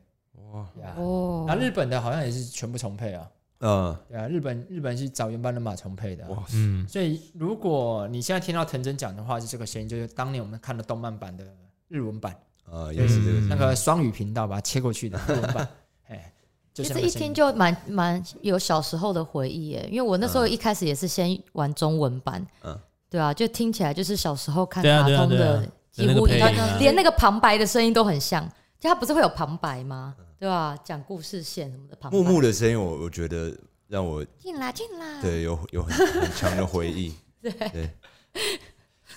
哇，呀哦，那日本的好像也是全部重配啊，嗯。对啊，日本日本是找原班人马重配的啊、哇，嗯，所以如果你现在听到藤真讲的话是这个声音，就是当年我们看的动漫版的日文版，啊也是这个嗯那个双语频道把它切过去的日文版，[laughs] 哎，就其实一是那个声音。听就蛮蛮有小时候的回忆耶，因为我那时候一开始也是先玩中文版，嗯。对啊，就听起来就是小时候看卡通对啊对啊的，几乎连那个旁白的声音都很像，就它不是会有旁白吗？对吧？讲故事线什么的木木的声音，我我觉得让我进啦进啦，对有有很很强的回忆，[laughs] 对，对。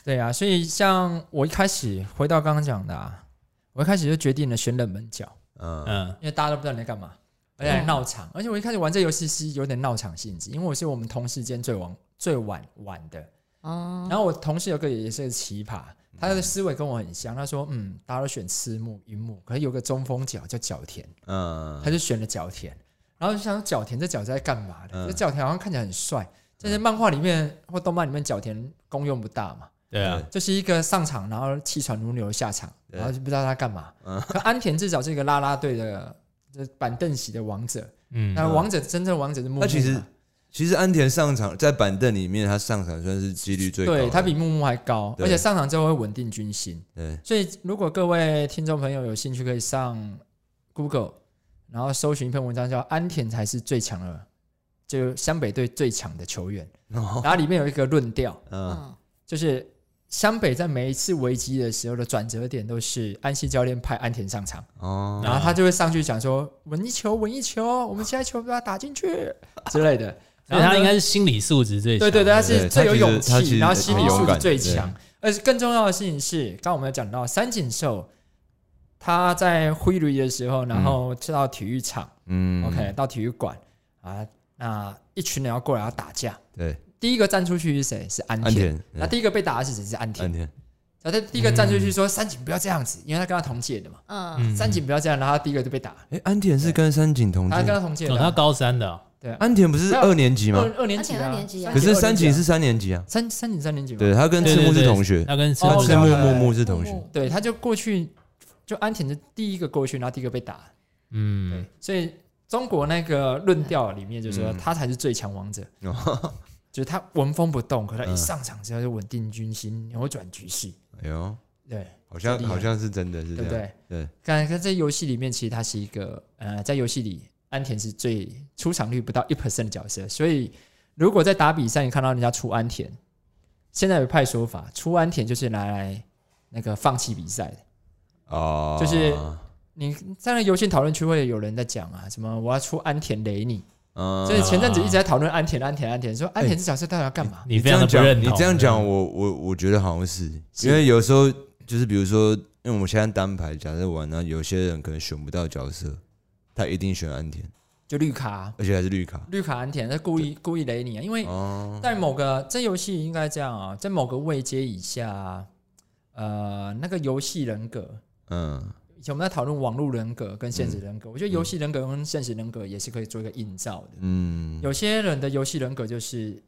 对啊，所以像我一开始回到刚刚讲的啊，我一开始就决定了选冷门角，嗯嗯，因为大家都不知道你在干嘛，而且还闹场，而且我一开始玩这游戏是有点闹场性质，因为我是我们同事间最晚最晚玩的，哦，然后我同事有个也是个奇葩，他的思维跟我很像。他说：“嗯，大家都选赤木、樱木，可是有个中锋角叫角田，嗯他就选了角田。然后就想角田这角是在干嘛的？嗯这角田好像看起来很帅，但是漫画里面或动漫里面角田功用不大嘛，对啊，就是一个上场然后气喘如牛下场，然后就不知道他干嘛。嗯可安田至少是一个啦啦队的。”这板凳席的王者，嗯，那王者真正王者是木木嘛。那其实其实安田上场在板凳里面，他上场算是几率最高，对他比木木还高，而且上场之后会稳定军心。对。所以，如果各位听众朋友有兴趣，可以上 Google，然后搜寻一篇文章，叫“安田才是最强的”，就湘北队最强的球员。哦。然后里面有一个论调，嗯。嗯，就是湘北在每一次危机的时候的转折点，都是安西教练派安田上场，哦。然后他就会上去讲说：“稳一球，稳一球，我们现在球把它打进去。之类的。”所以他应该是心理素质最强。对对对，他是最有勇气，然后心理素质最强。而且更重要的事情是，刚刚我们有讲到三井寿，他在挥驴的时候，然后去到体育场、嗯 o k 到体育馆啊，那一群人要过来要打架。对第一个站出去是谁？是安田。安田那第一个被打的是谁？是安田安。田然后他第一个站出去说：“三井不要这样子，因为他跟他同届的嘛。嗯，嗯三井不要这样，然后他第一个就被打，哎，安田是跟三井同他跟，他同届他高三的哦，对啊，安田不是二年级吗？二二年级啊，二年级啊。可是三井是是三年级啊，三三井三年级嘛，对他跟赤木是同学，他跟赤哦木木木木是同学，对，他就过去，就安田的第一个过去，然后第一个被打，对嗯，，所以中国那个论调里面就说嗯。他才是最强王者，哦。[laughs] 就是他纹风不动，可他一嗯。上场之后就稳定军心，扭转局势，哎呦，对好像好像是真的是这样，对不对？对，看看在游戏里面，其实他是一个呃，在游戏里安田是最出场率不到一 percent 的角色，所以如果在打比赛，你看到人家出安田，现在有一派说法，出安田就是拿来那个放弃比赛。的。哦，就是你在那游戏讨论区会有人在讲啊，什么我要出安田雷你，嗯。所以前阵子一直在讨论安田安田安田，说安田这角色到底要干嘛？你这样。讲你这样讲，我我我觉得好像是，是。因为有时候就是比如说，因为我们现在单排假设玩呢，有些人可能选不到角色，他一定选安田，就绿卡，而且还是绿卡。绿卡安田，他故意故意雷你啊，因为哦，在某个这游戏应该这样啊，在某个位阶以下，呃，那个游戏人格。嗯。以前我们在讨论网络人格跟现实人格，我觉得游戏人格跟现实人格也是可以做一个映照的。嗯，有些人的游戏人格就是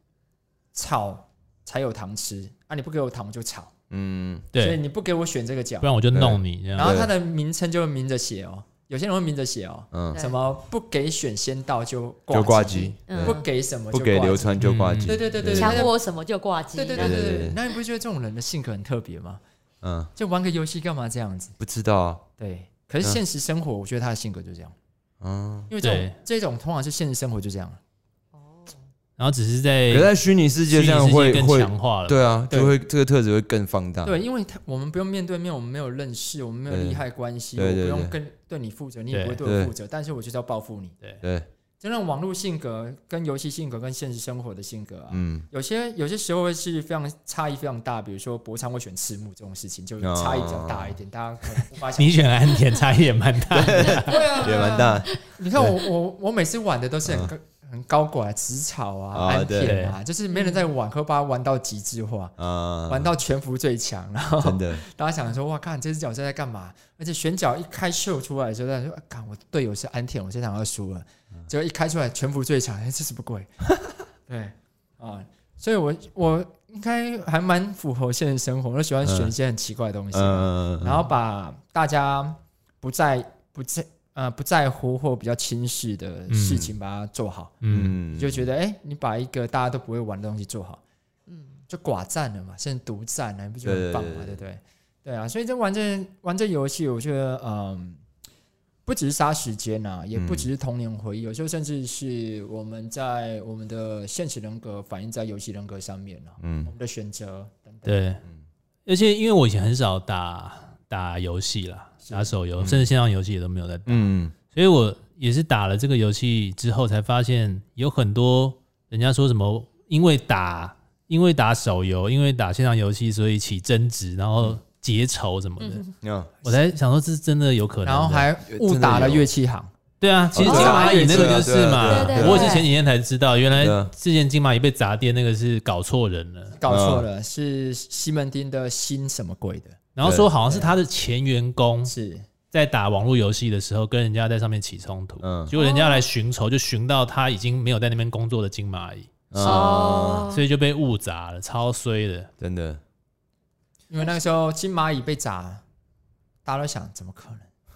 吵才有糖吃啊，你不给我糖我就吵，嗯。对。所以，你不给我选这个角。不，然我就弄你。然后他的名称就会明着写哦，有些人会明着写哦，嗯，什么不给选先到就就挂机，不给什么不给流川就挂机，对对对对，抢我什么就挂机，对对对对。那你不觉得这种人的性格很特别吗？嗯，就玩个游戏干嘛这样子？不知道啊。对，可是现实生活，我觉得他的性格就这样，嗯，因为这种这种通常是现实生活就这样。然后只是在可在虚拟世界这样虚拟世界更会会，强化了。对啊，就会这个特质会更放大。对，因为他我们不用面对面，我们没有认识，我们没有利害关系，对对对我不用跟对你负责，你也不会对对。我负责，但是我就是要报复你。对，这种网络性格跟游戏性格跟现实生活的性格啊，嗯，有些有些时候会是非常差异非常大，比如说博昌会选赤木这种事情，就差异比较大一点，大家可能无法想 [laughs] 你选安田差异也蛮大的。[laughs] 对啊，也蛮大。你看我我我每次玩的都是很高、很高拐、紫草啊、啊安田啊，就是没人在玩，可把它玩到极致化，啊，玩到全服最强，然后真的，[laughs] 大家想说哇，看这只角色在干嘛？而且选角一开秀出来的时候，大家说，啊看我队友是安田，我这场要输了。结果一开出来全服最强，哎，这什么鬼？[laughs] 对啊，所以我我应该还蛮符合现实生活，我喜欢选一些很奇怪的东西。嗯，然后把大家不在不在呃不在乎或比较轻视的事情把它做好，嗯，嗯，就觉得哎、你把一个大家都不会玩的东西做好，嗯，就寡占了嘛，甚至独占了，你不觉得很棒吗？对对对不对？对啊，所以这玩这玩这游戏，我觉得嗯。不只是杀时间呐、也不只是童年回忆，有时候甚至是我们在我们的现实人格反映在游戏人格上面啊，嗯我们的选择等等。对。而且因为我以前很少打打游戏啦，打手游，嗯。甚至线上游戏也都没有在打，嗯，所以我也是打了这个游戏之后才发现，有很多人家说什么因为打因为打手游，因为打线上游戏，所以起争执，然后结仇什么的。我才想说，这是真的有可能。然后还误打了乐器行，对啊，其实哦金蚂蚁那个就是嘛，我也是前几天才知道，原来之前金蚂蚁被砸店那个是搞错人了，搞错了，是西门町的新什么鬼的？然后说好像是他的前员工是。在打网络游戏的时候跟人家在上面起冲突，嗯。结果人家来寻仇，就寻到他已经没有在那边工作的金蚂蚁，所以就被误砸了，超衰的。真的，因为那个时候金蚂蚁被砸，大家都想怎么可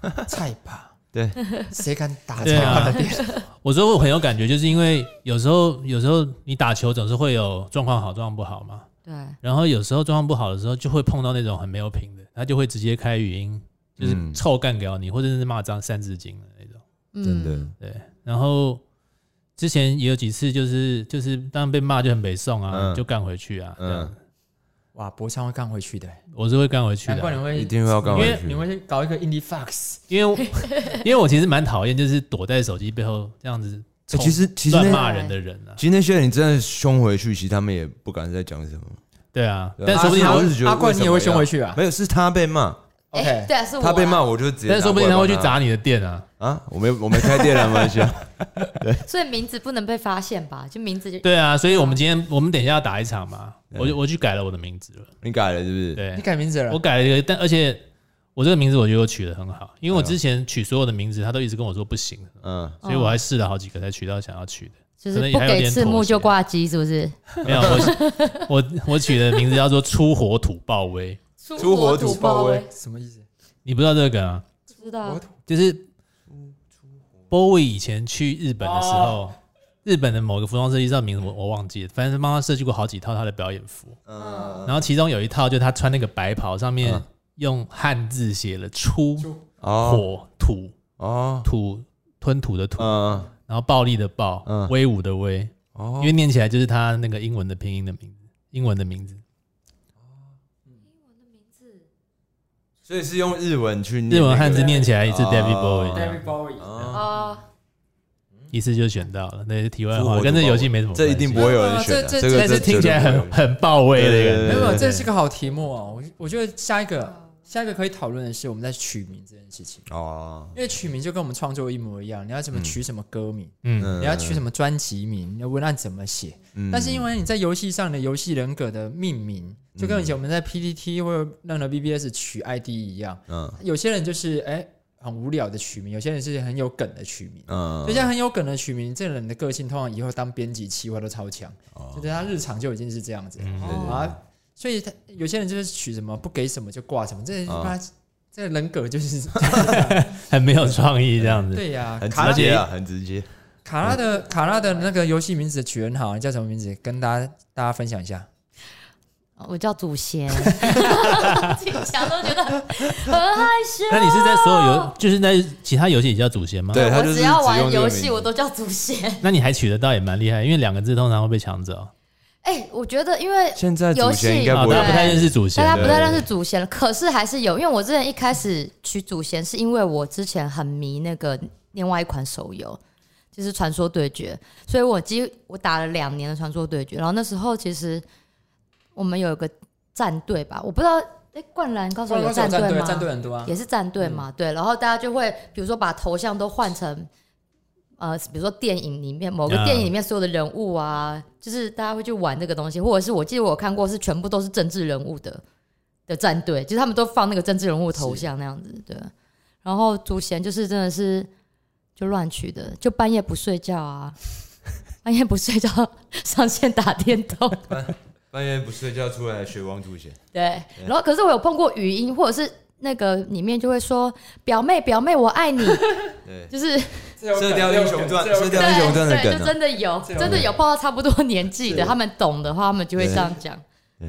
能？[laughs] 菜吧，对，谁敢打对菜的店？我说我很有感觉，就是因为有时候有时候你打球总是会有状况好状况不好嘛，对，然后有时候状况不好的时候就会碰到那种很没有品的，他就会直接开语音，就是嗯。臭干掉你，或者是骂脏三字经的那种。真的。嗯，对，然后之前也有几次就是就是当然被骂就很北宋啊，嗯。就干回去啊，这样。嗯，哇，博昌会干回去的，我是会干回去的。啊、难怪你会一定会要干因为回去你会去搞一个 indie fox，因为 [laughs] 因为我其实蛮讨厌就是躲在手机背后这样子欸其实其实骂人的人啊，其实那些人你真的凶回去，其实他们也不敢再讲什么。对啊，但说不定我他我是觉得阿怪你也会凶回去啊？没有，是他被骂，哎 OK，对啊，是我啊。他被骂，我就直接。但是说不定他会去砸你的店啊。啊！我没我没开店啊，没关系啊。[laughs] 所以名字不能被发现吧？就名字就对啊，所以我们今天我们等一下要打一场嘛，我就我去改了我的名字了。你改了是不是？对你，改名字了我？改了一个，但而且我这个名字我觉得我取得很好，因为我之前取所有的名字，他都一直跟我说不行，嗯，所以我还试了好几个才取到想要取的。就是不给赤木就挂机，是不是？[laughs] 没有，我我我取的名字叫做出火土暴威，出火土暴威，什么意思？你不知道这个啊？不知道。就是 Bowie 以前去日本的时候，日本的某个服装设计师的名字我我忘记了，反正帮他设计过好几套他的表演服，嗯然后其中有一套就他穿那个白袍，上面嗯用汉字写了“出哦。火土哦。土吞吐的土，嗯。然后暴力的暴，嗯。威武的威，哦。因为念起来就是他那个英文的拼音的名字，英文的名字。所以是用日文去念那个日文汉字念起来也是哦。David Bowie，这样 David Bowie，哦。哦，一次就选到了。那题外话，跟这游戏没什么关系，这一定不会有人选的，这这这个但是听起来很很爆位的一个。没有，对对这是个好题目哦。我我觉得下一个下一个可以讨论的是我们在取名这件事情，哦，因为取名就跟我们创作一模一样，你要怎么取什么歌名，嗯，你要取什么专辑名，你要文案怎么写。嗯。但是因为你在游戏上的游戏人格的命名，就跟以前我们在 PPT 或者任何 BBS 取 ID 一样，嗯。有些人就是哎很无聊的取名，有些人是很有梗的取名。嗯。所以像很有梗的取名，这个人的个性通常以后当编辑、企划都超强，就是他日常就已经是这样子啊。所以他有些人就是取什么不给什么就挂什么，这啊他这人格就是 [laughs] 很没有创意这样子。对呀。很卡拉直接啊，很直接。卡拉的卡拉的那个游戏名字取很好，你叫什么名字？跟大家大家分享一下。我叫祖先，[laughs] 想都觉得很害羞。那你是在所有游，就是在其他游戏也叫祖先吗？对他就是我只要玩只用这个游戏，字我都叫祖先。那你还取得到也蛮厉害，因为两个字通常会被抢走。哎，我觉得因为现在祖游戏啊，先应该不会大家不太认识祖先大。家不太认识祖先，可是还是有，因为我之前一开始取祖先，是因为我之前很迷那个另外一款手游，就是《传说对决》，所以我几我打了两年的《传说对决》，然后那时候其实我们有一个战队吧，我不知道，哎，灌篮高手有战队吗？战队很多啊。也是战队嘛，对，然后大家就会比如说把头像都换成。呃，比如说电影里面某个啊电影里面所有的人物啊，就是大家会去玩这个东西，或者是我记得我有看过是全部都是政治人物的的战队，就是他们都放那个政治人物头像那样子，对。然后祖贤就是真的是就乱取的，就半夜不睡觉啊，[laughs] 半夜不睡觉上线打电动，[laughs] 半夜不睡觉出来学王祖贤，对。然后可是我有碰过语音，或者是那个里面就会说表妹表妹我爱你，[laughs] 对，就是射雕英雄传射雕英雄传的对，梗真的有，真的有碰到差不多年纪的，他们懂的话，他们就会对这样讲，对？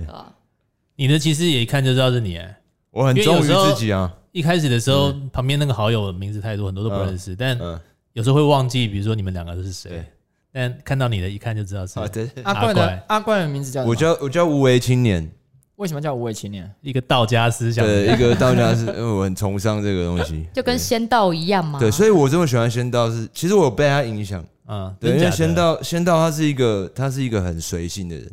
你的其实也一看就知道是你。哎我很忠于自己啊。一开始的时候，旁边那个好友名字太多，很多都不认识，但嗯，有时候会忘记，比如说你们两个是谁。但看到你的，一看就知道是阿怪阿怪的阿怪的名字叫什么？我叫我叫无为青年，为什么叫无畏青年？一个道家思想。对，一个道家是，[laughs] 因为我很崇尚这个东西，就跟仙道一样嘛。对，所以我这么喜欢仙道是，其实我有被他影响，嗯，对，因为仙道仙道他是一个他是一个很随性的人，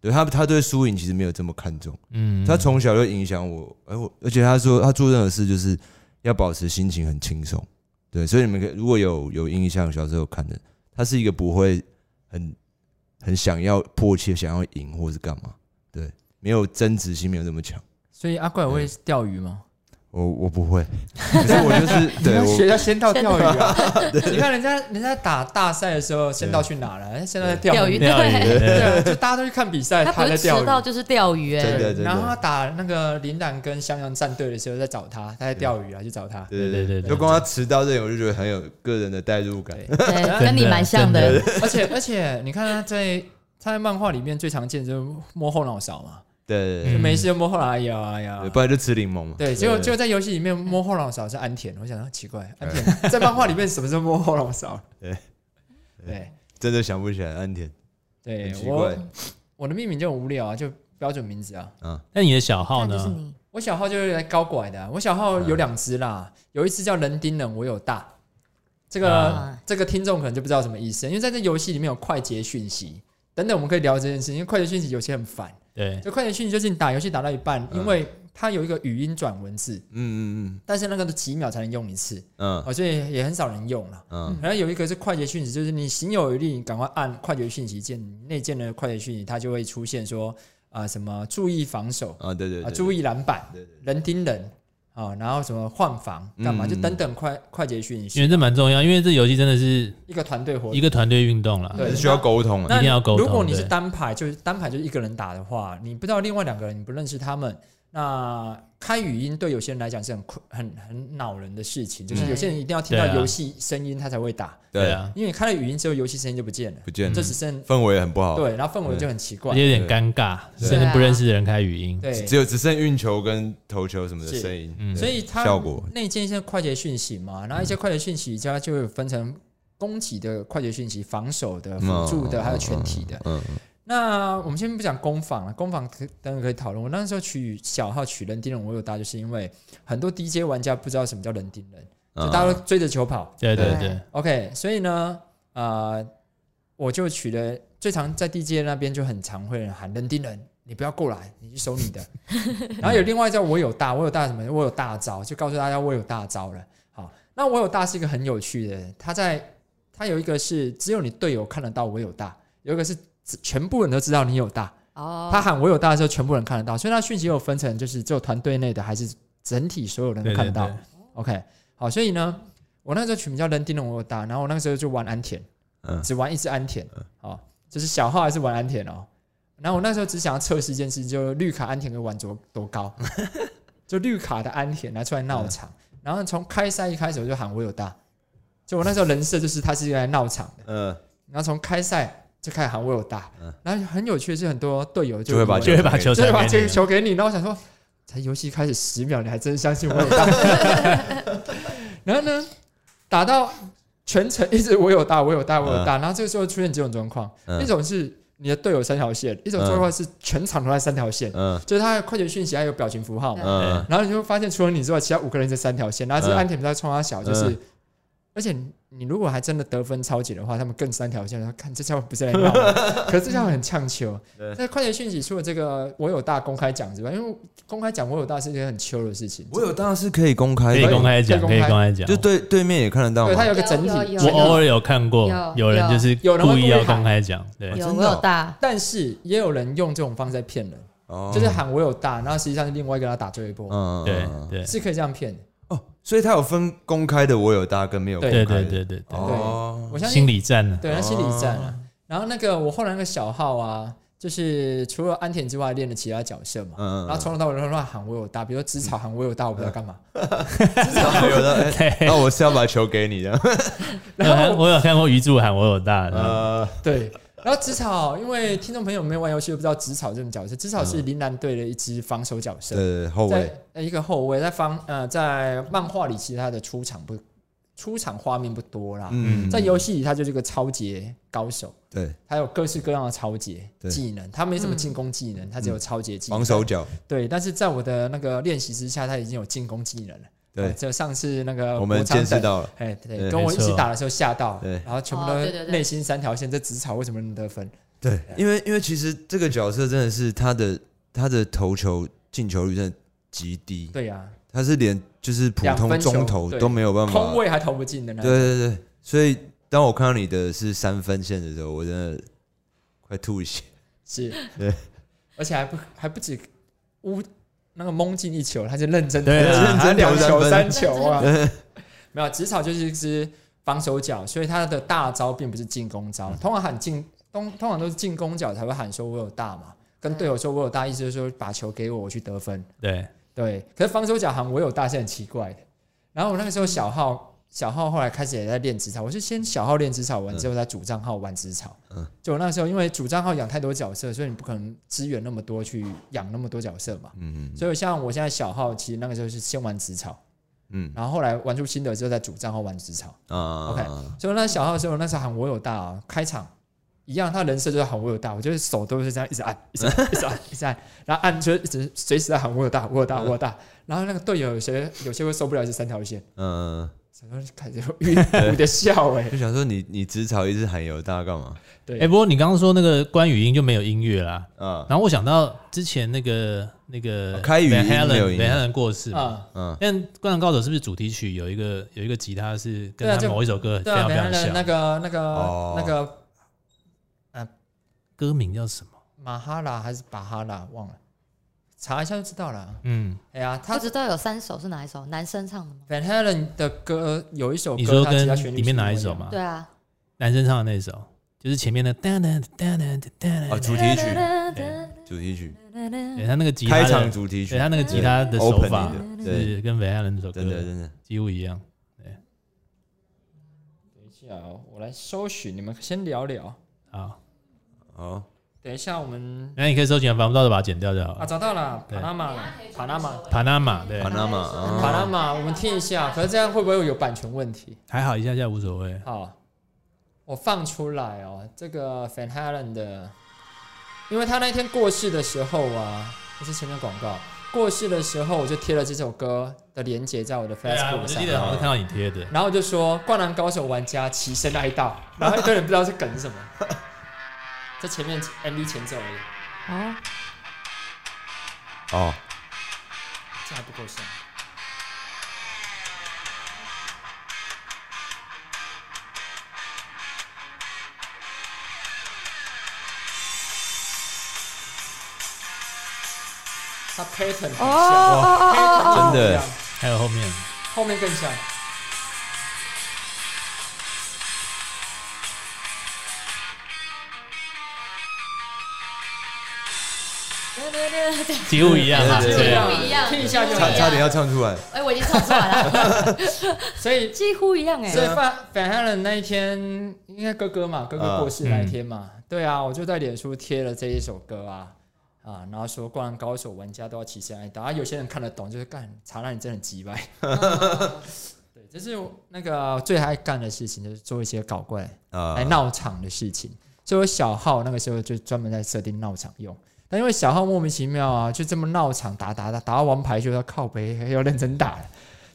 对他他对输赢其实没有这么看重，嗯，他从小就影响我，而我而且他说他做任何事就是要保持心情很轻松，对，所以你们可以如果有有印象小时候看的，他是一个不会很很想要迫切想要赢或是干嘛，对，没有争执性没有那么强，所以阿怪会钓鱼吗？我我不会，可是我就是 [laughs] 对我学校仙道钓鱼啊！[laughs] 你看人家人家打大赛的时候，仙道去哪了？人家仙道在钓鱼。钓鱼对，就大家都去看比赛，他不是他在钓鱼。迟到就是钓鱼，哎，真的真的然后他打那个林兰跟襄阳战队的时候，在找他，他在钓鱼啊，去找他。对对对对就光他迟到这点，我就觉得很有个人的代入感。对，对，跟你蛮像的。而且而且，你看他在他在漫画里面最常见就是摸后脑勺嘛，对没事就摸后脑，哎呀哎呀对，。不然就吃柠檬嘛。对，结果结果在游戏里面摸后脑勺是安田，我想到奇怪，安田在漫画里面什么时候摸后脑勺？[laughs] 对对真的想不起来安田。对很，奇我怪我的命名就很无聊啊，就标准名字啊。嗯那你的小号呢？就是你，我小号就是来高拐的啊、我小号有两只啦，有一只叫人丁人，我有大。这个、啊这个听众可能就不知道什么意思，因为在这游戏里面有快捷讯息等等，我们可以聊这件事，因为快捷讯息有些很烦。对，就快捷讯息就是你打游戏打到一半，嗯。因为它有一个语音转文字，嗯嗯嗯。但是那个都几秒才能用一次，嗯。哦，所以也很少人用了。嗯。然后有一个是快捷讯息，就是你行有余力，你赶快按快捷讯息键，内建的快捷讯息，它就会出现说啊、什么注意防守嗯啊，对对啊，注意篮板，对对。人盯人啊，然后什么换房干嘛，嗯就等等快快捷讯息，因为这蛮重要，因为这游戏真的是一个团队活动。一。个团队运动了。对是需要沟通一定要沟通如果你是单排，就是单排就是一个人打的话，你不知道另外两个人，你不认识他们，那开语音对有些人来讲是很困、很很恼人的事情。就是有些人一定要听到游戏声音他才会打，对，啊，因为你开了语音之后，游戏声音就不见了，不见了。就只剩氛围很不好。，对，然后氛围就很奇怪。有点尴尬，甚至不认识的人开语音。对，只有只剩运球跟投球什么的是。声音，所以它效果。内建一些快捷讯息嘛，然后一些快捷讯息它就有分成攻击的快捷讯息、防守的、辅助的，还有全体的。嗯，那我们先不讲攻防了，攻防可当然可以讨论。我那时候取小号取人盯人，我有大，就是因为很多 DJ 玩家不知道什么叫人盯人，嗯就大家都追着球跑。对对对对，OK，所以呢，呃，我就取了最常在 DJ 那边就很常会人喊人盯人，你不要过来，你去守你的。[laughs] 然后有另外一招我有大，我有大什么？我有大招，就告诉大家我有大招了。好，那我有大是一个很有趣的，他在他有一个是只有你队友看得到我有大，有一个是只全部人都知道你有大。哦，他喊我有大的时候，全部人看得到，所以他讯息有分成，就是只有团队内的，还是整体所有人都看得到。对，OK，好，所以呢，我那时候取名叫人盯人我有大，然后我那个时候就玩安田，嗯。只玩一只安田，哦，就是小号还是玩安田哦。然后我那时候只想要测试一件事，就绿卡安田可以玩多多高，[laughs] 就绿卡的安田拿出来闹场，然后从开赛一开始我就喊我有大，就我那时候人设就是他是来闹场的，嗯，然后从开赛就开始喊我有大。嗯，然后很有趣的是很多队友就会把就会把球就会把这个你。球给你，然后我想说，才游戏开始十秒，你还真相信我有大？[laughs] [laughs] 然后呢，打到全程一直我有大，我有大，我有大，然后这个时候出现几种状况，嗯。一种是你的队友三条线，一种状况是全场都在三条线，嗯。就是他的快捷讯息还有表情符号嘛，嗯。然后你就会发现除了你之外，其他五个人是三条线，然后这嗯。安田不在冲他小，就是。嗯而且你你如果还真的得分超级的话，他们更三条线，然后看这家伙不是来闹，[laughs] 可是这家伙很呛球。对在快捷讯息除了这个我有大公开讲之外，因为公开讲我有大是一件很秋的事情。我有大是可以公开可以，公开讲，可以公开讲。就对对面也看得到对，它？有个整体我偶尔有看过有有人就是有人故意要公开讲，对，有我真的哦有大，但是也有人用这种方式在骗人，哦就是喊我有大，然后实际上是另外一个他打最后一波，嗯对对是可以这样骗的。哦，所以他有分公开的我有大跟没有公对对开的，对对对对，哦，心我相信，理战呢，对，那心理战哦。啊。然后那个我后来那个小号啊，就是除了安田之外，练了其他角色嘛。嗯嗯，然后从头到尾都乱喊我有大，比如说紫草喊我有大，我不知道干嘛。[laughs] 后有的，哎 [laughs] 那我是要把球给你的，我有看然后我有看过鱼柱喊我有大的，[laughs] 呃，对，然后紫草，因为听众朋友没有玩游戏，不知道紫草这种角色。紫草是铃兰队的一支防守角色，呃，后卫。一个后卫，在方呃在漫画里其实他的出场不出场画面不多啦。嗯。在游戏里他就是个超级高手，对。他有各式各样的超级技能，他没什么进攻技能，他只有超级技能。防守角，对，但是在我的那个练习之下，他已经有进攻技能了。对。就上次那个我们见识到了，哎，对，对跟我一起打的时候吓到，对。然后全部都内心三条线，这紫草为什么能得分？对，因为因为其实这个角色真的是他的他的投球进球率真的极低，对呀，他是连就是普通中投都没有办法，空位还投不进的那对种。对对，所以当我看到你的是三分线的时候，我真的快吐血。是，对，而且还不还不止乌那个蒙进一球，他就认真投对啊进，认真还两球三球啊。[laughs] 没有，直草就是一只防守角，所以他的大招并不是进攻招，通常喊进通通常都是进攻角才会喊说我有大嘛，跟队友说我有大，意思就是说把球给我，我去得分。对，对，可是防守角喊我有大是很奇怪的。然后我那个时候小号小号后来开始也在练紫草，我是先小号练紫草完之后再主账号玩紫草。嗯就我那时候因为主账号养太多角色，所以你不可能资源那么多去养那么多角色嘛。嗯所以像我现在小号，其实那个时候是先玩紫草，嗯然后后来玩出心得之后再主账号玩紫草。啊 OK 所以那小号的时候，那时候喊我有大啊，开场一样，他人设就是喊我有大，我就是手都是这样一直按，一直按，一直按，[laughs] 一直按，然后按就一直随时在喊我有大，我有大，我有大。然后那个队友有些有些会受不了，是三条线，嗯然后就开始晕吐的笑哎、就想说你你只炒一直喊油大干嘛？对，哎、不过你刚刚说那个关语音就没有音乐啦，啊。然后我想到之前那个那个哦开语音没有音乐。过世。嘛，啊，嗯，但《灌篮高手》是不是主题曲有一个有一个吉他是跟他某一首歌非对啊，北常非常像？韩的那个那个、哦。那个歌名叫什么？马哈拉还是巴哈拉忘了，查一下就知道了。嗯，哎呀，他不知道有三首是哪一首？男生唱的吗？Van Halen 的歌有一首歌，你说跟里面哪一首吗？对啊，男生唱的那首，就是前面的哒哒哒哒哒哒，啊，主题曲，主题曲，对他那个吉他的开场主题曲对，他那个吉他的手法是跟 Van Halen 那首歌真的真的，几乎一样。等一下哦，我来搜寻，你们先聊聊。好，好，等一下我们那你可以收起来，烦不到的把它剪掉就好啊了。找到了，对帕纳马了，帕纳马，帕纳马对巴，拿马帕啊，纳马，我们听一下。可是这样会不会有版权问题？还好一下下无所谓。好，我放出来哦，这个 Van Halen 的，因为他那天过世的时候啊，不是前面广告，过世的时候我就贴了这首歌的连接在我的对啊，我 Facebook 就上记得好像看到你贴的。然后我就说《灌篮高手》玩家齐声哀悼，然后一堆人不知道是梗是什么，在前面 MV 前奏而已，哦，哦，这还不够像。它 pattern 很像，哦 pattern 真的。还有后面，后面更像。[laughs] 几乎一样啊，对对对。啊几乎一样听一下就差差点要唱出来，哎，我已经唱出来了，[laughs] 所以几乎一样哎。所。以范反汉人那一天，应该哥哥嘛，哥哥过世那一天嘛，对啊，我就在脸书贴了这一首歌啊。啊，然后说灌篮高手玩家都要齐声挨打，啊，有些人看得懂，就是干查那你真的很鸡掰，[laughs] 对，这是那个最爱干的事情，就是做一些搞怪啊。来闹场的事情。所以我小号那个时候就专门在设定闹场用，但因为小号莫名其妙啊，就这么闹场打打打打到王牌就要靠背，要认真打了。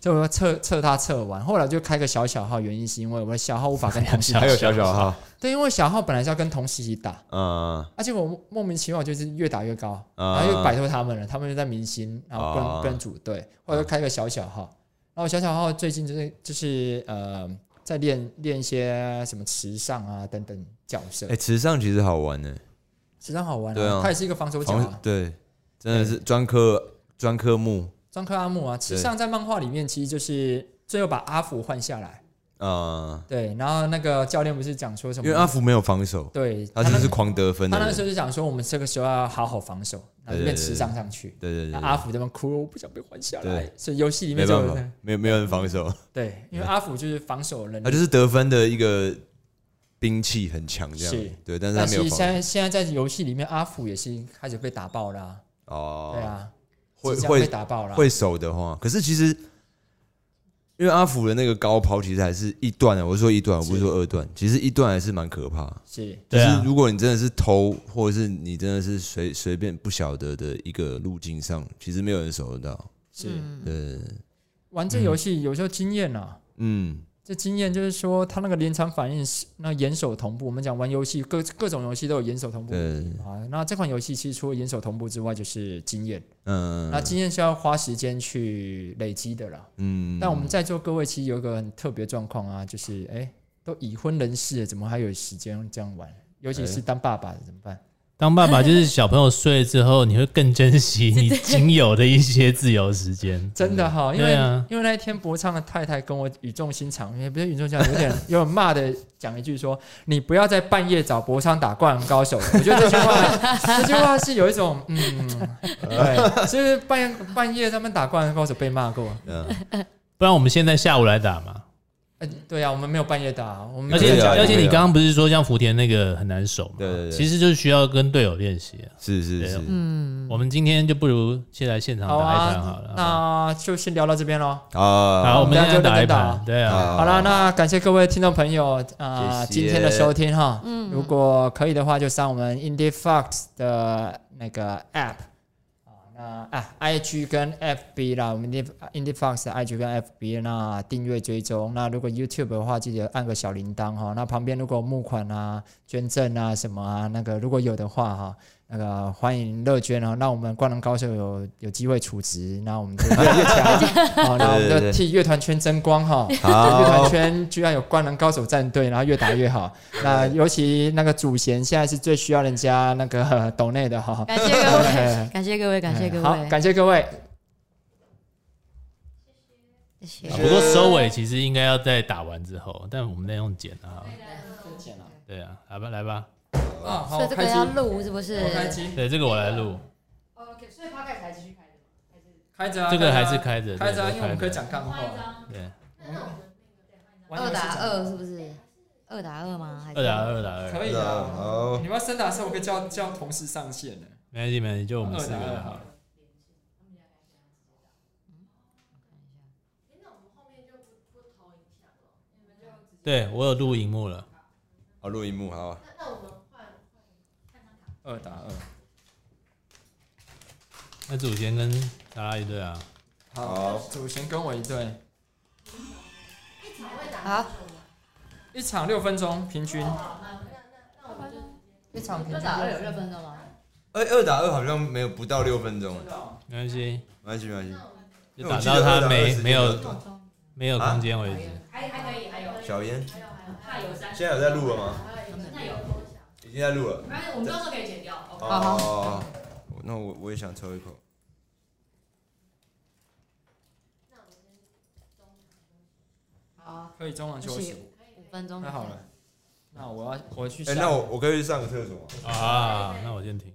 所以我要测测他测完，后来就开个小小号，原因是因为我的小号无法跟 [laughs] 同时打还有小小号，对，因为小号本来是要跟同事一起打，嗯。而且我莫名其妙就是越打越高，嗯。然后又摆脱他们了，他们就在明星，然后跟、哦跟组队，后来就开个小小号，然后小小号最近就是就是呃在练练一些什么慈上啊等等角色。哎，，慈上其实好玩呢，池上好玩对啊。他也是一个防守角啊，对，真的是专科专科木，专科阿木啊，池上在漫画里面其实就是最后把阿福换下来，啊，对，然后那个教练不是讲说什么？因为阿福没有防守，对他那就是狂得分他那时候就讲说我们这个时候要好好防守，然后就变池上上去。对对对，那阿福这边哭，我不想被换下来，所以游戏里面就没有没有人防守，对，因为阿福就是防守能力，他就是得分的一个兵器很强这样是，对，但是他没有其实现在现在在游戏里面，阿福也是开始被打爆啦、哦，对啊，会会打爆了，会守的话，可是其实因为阿福的那个高抛其实还是一段的，我是说一段，我不是说二段，其实一段还是蛮可怕。是。就是如果你真的是偷，或者是你真的是随随便不晓得的一个路径上，其实没有人守得到。是、嗯。对，玩这游戏有时候经验啊。嗯，这经验就是说，他那个连场反应是那眼手同步。我们讲玩游戏，各各种游戏都有眼手同步对，啊。那这款游戏其实除了眼手同步之外，就是经验。嗯，那经验是要花时间去累积的啦。嗯，但我们在座各位其实有一个很特别状况啊，就是哎、都已婚人士了，怎么还有时间这样玩？尤其是当爸爸的怎么办？当爸爸就是小朋友睡了之后，你会更珍惜你 [laughs] 仅有的一些自由时间。[laughs] 真的哈，因为、啊因为那一天博昌的太太跟我语重心长，也不是语重心长，有点 [laughs] 有点骂的讲一句说：“你不要在半夜找博昌打灌篮高手。”我觉得这句话这句话是有一种嗯，对，就是半夜半夜他们打灌篮高手被骂过。嗯不然我们现在下午来打嘛。哎，对啊，我们没有半夜打，我们而且而且你刚刚不是说像福田那个很难守嘛？对对对其实就是需要跟队友练习啊。是是是，嗯，我们今天就不如先来现场好打一盘好啊了。，那就先聊到这边喽。啊，好，我们等下就打一盘。对啊，啊好了，那感谢各位听众朋友啊、今天的收听哈。嗯如果可以的话，就上我们 Indie Fox 的那个 App 啊，啊啊，IG 跟 FB 啦，我们 Indie Indie Fox IG 跟 FB，那订阅追踪。那如果 YouTube 的话，记得按个小铃铛哈。那旁边如果募款啊、捐赠啊什么啊，那个如果有的话哈，那个欢迎乐捐哦。那我们灌篮高手有有机会储值，那我们就越 [laughs] 来越强。好，那我们就替乐团圈争光哈。好乐团圈居然有灌篮高手战队，然后越打越好。那尤其那个祖贤现在是最需要人家那个 [laughs] 抖内的哈。感谢各位，[laughs] 感谢各位，感谢各好，位，感谢各位。谢谢啊。不过收尾其实应该要在打完之后，但我们在用剪啊。对啊，来吧来吧，啊，好，所以这个开机要录是不是？我开机，对这个我来录，OK，所以 podcast 还继续开着吗？开着啊，这个还是开着，开着啊，因为我们可以。讲干话。对，二打二是不是？二打二吗？还是二打二打二，可以啊。好你，们要三打三，我可以叫叫同事上线的。没关系没关系，就我们四个二打二就好好。。对我有录荧幕了，好录荧幕，好啊，二打二。那祖先跟达拉一队啊，好，祖贤跟我一队，好，一场六分钟平均。一场平均打二有六分钟。吗？二二打二好像没有不到六分钟，没关系，没关系没关系，因就打到他没没有没有空间为止。还还可以，还有小烟，现在有在录了吗？已经在录了。我们到时候可以剪掉。哦，那我我也想抽一口。好，可以中场休息，五分钟。太好了。那我要回去哎，下。那我我可以去上个厕所吗？啊，那我先停。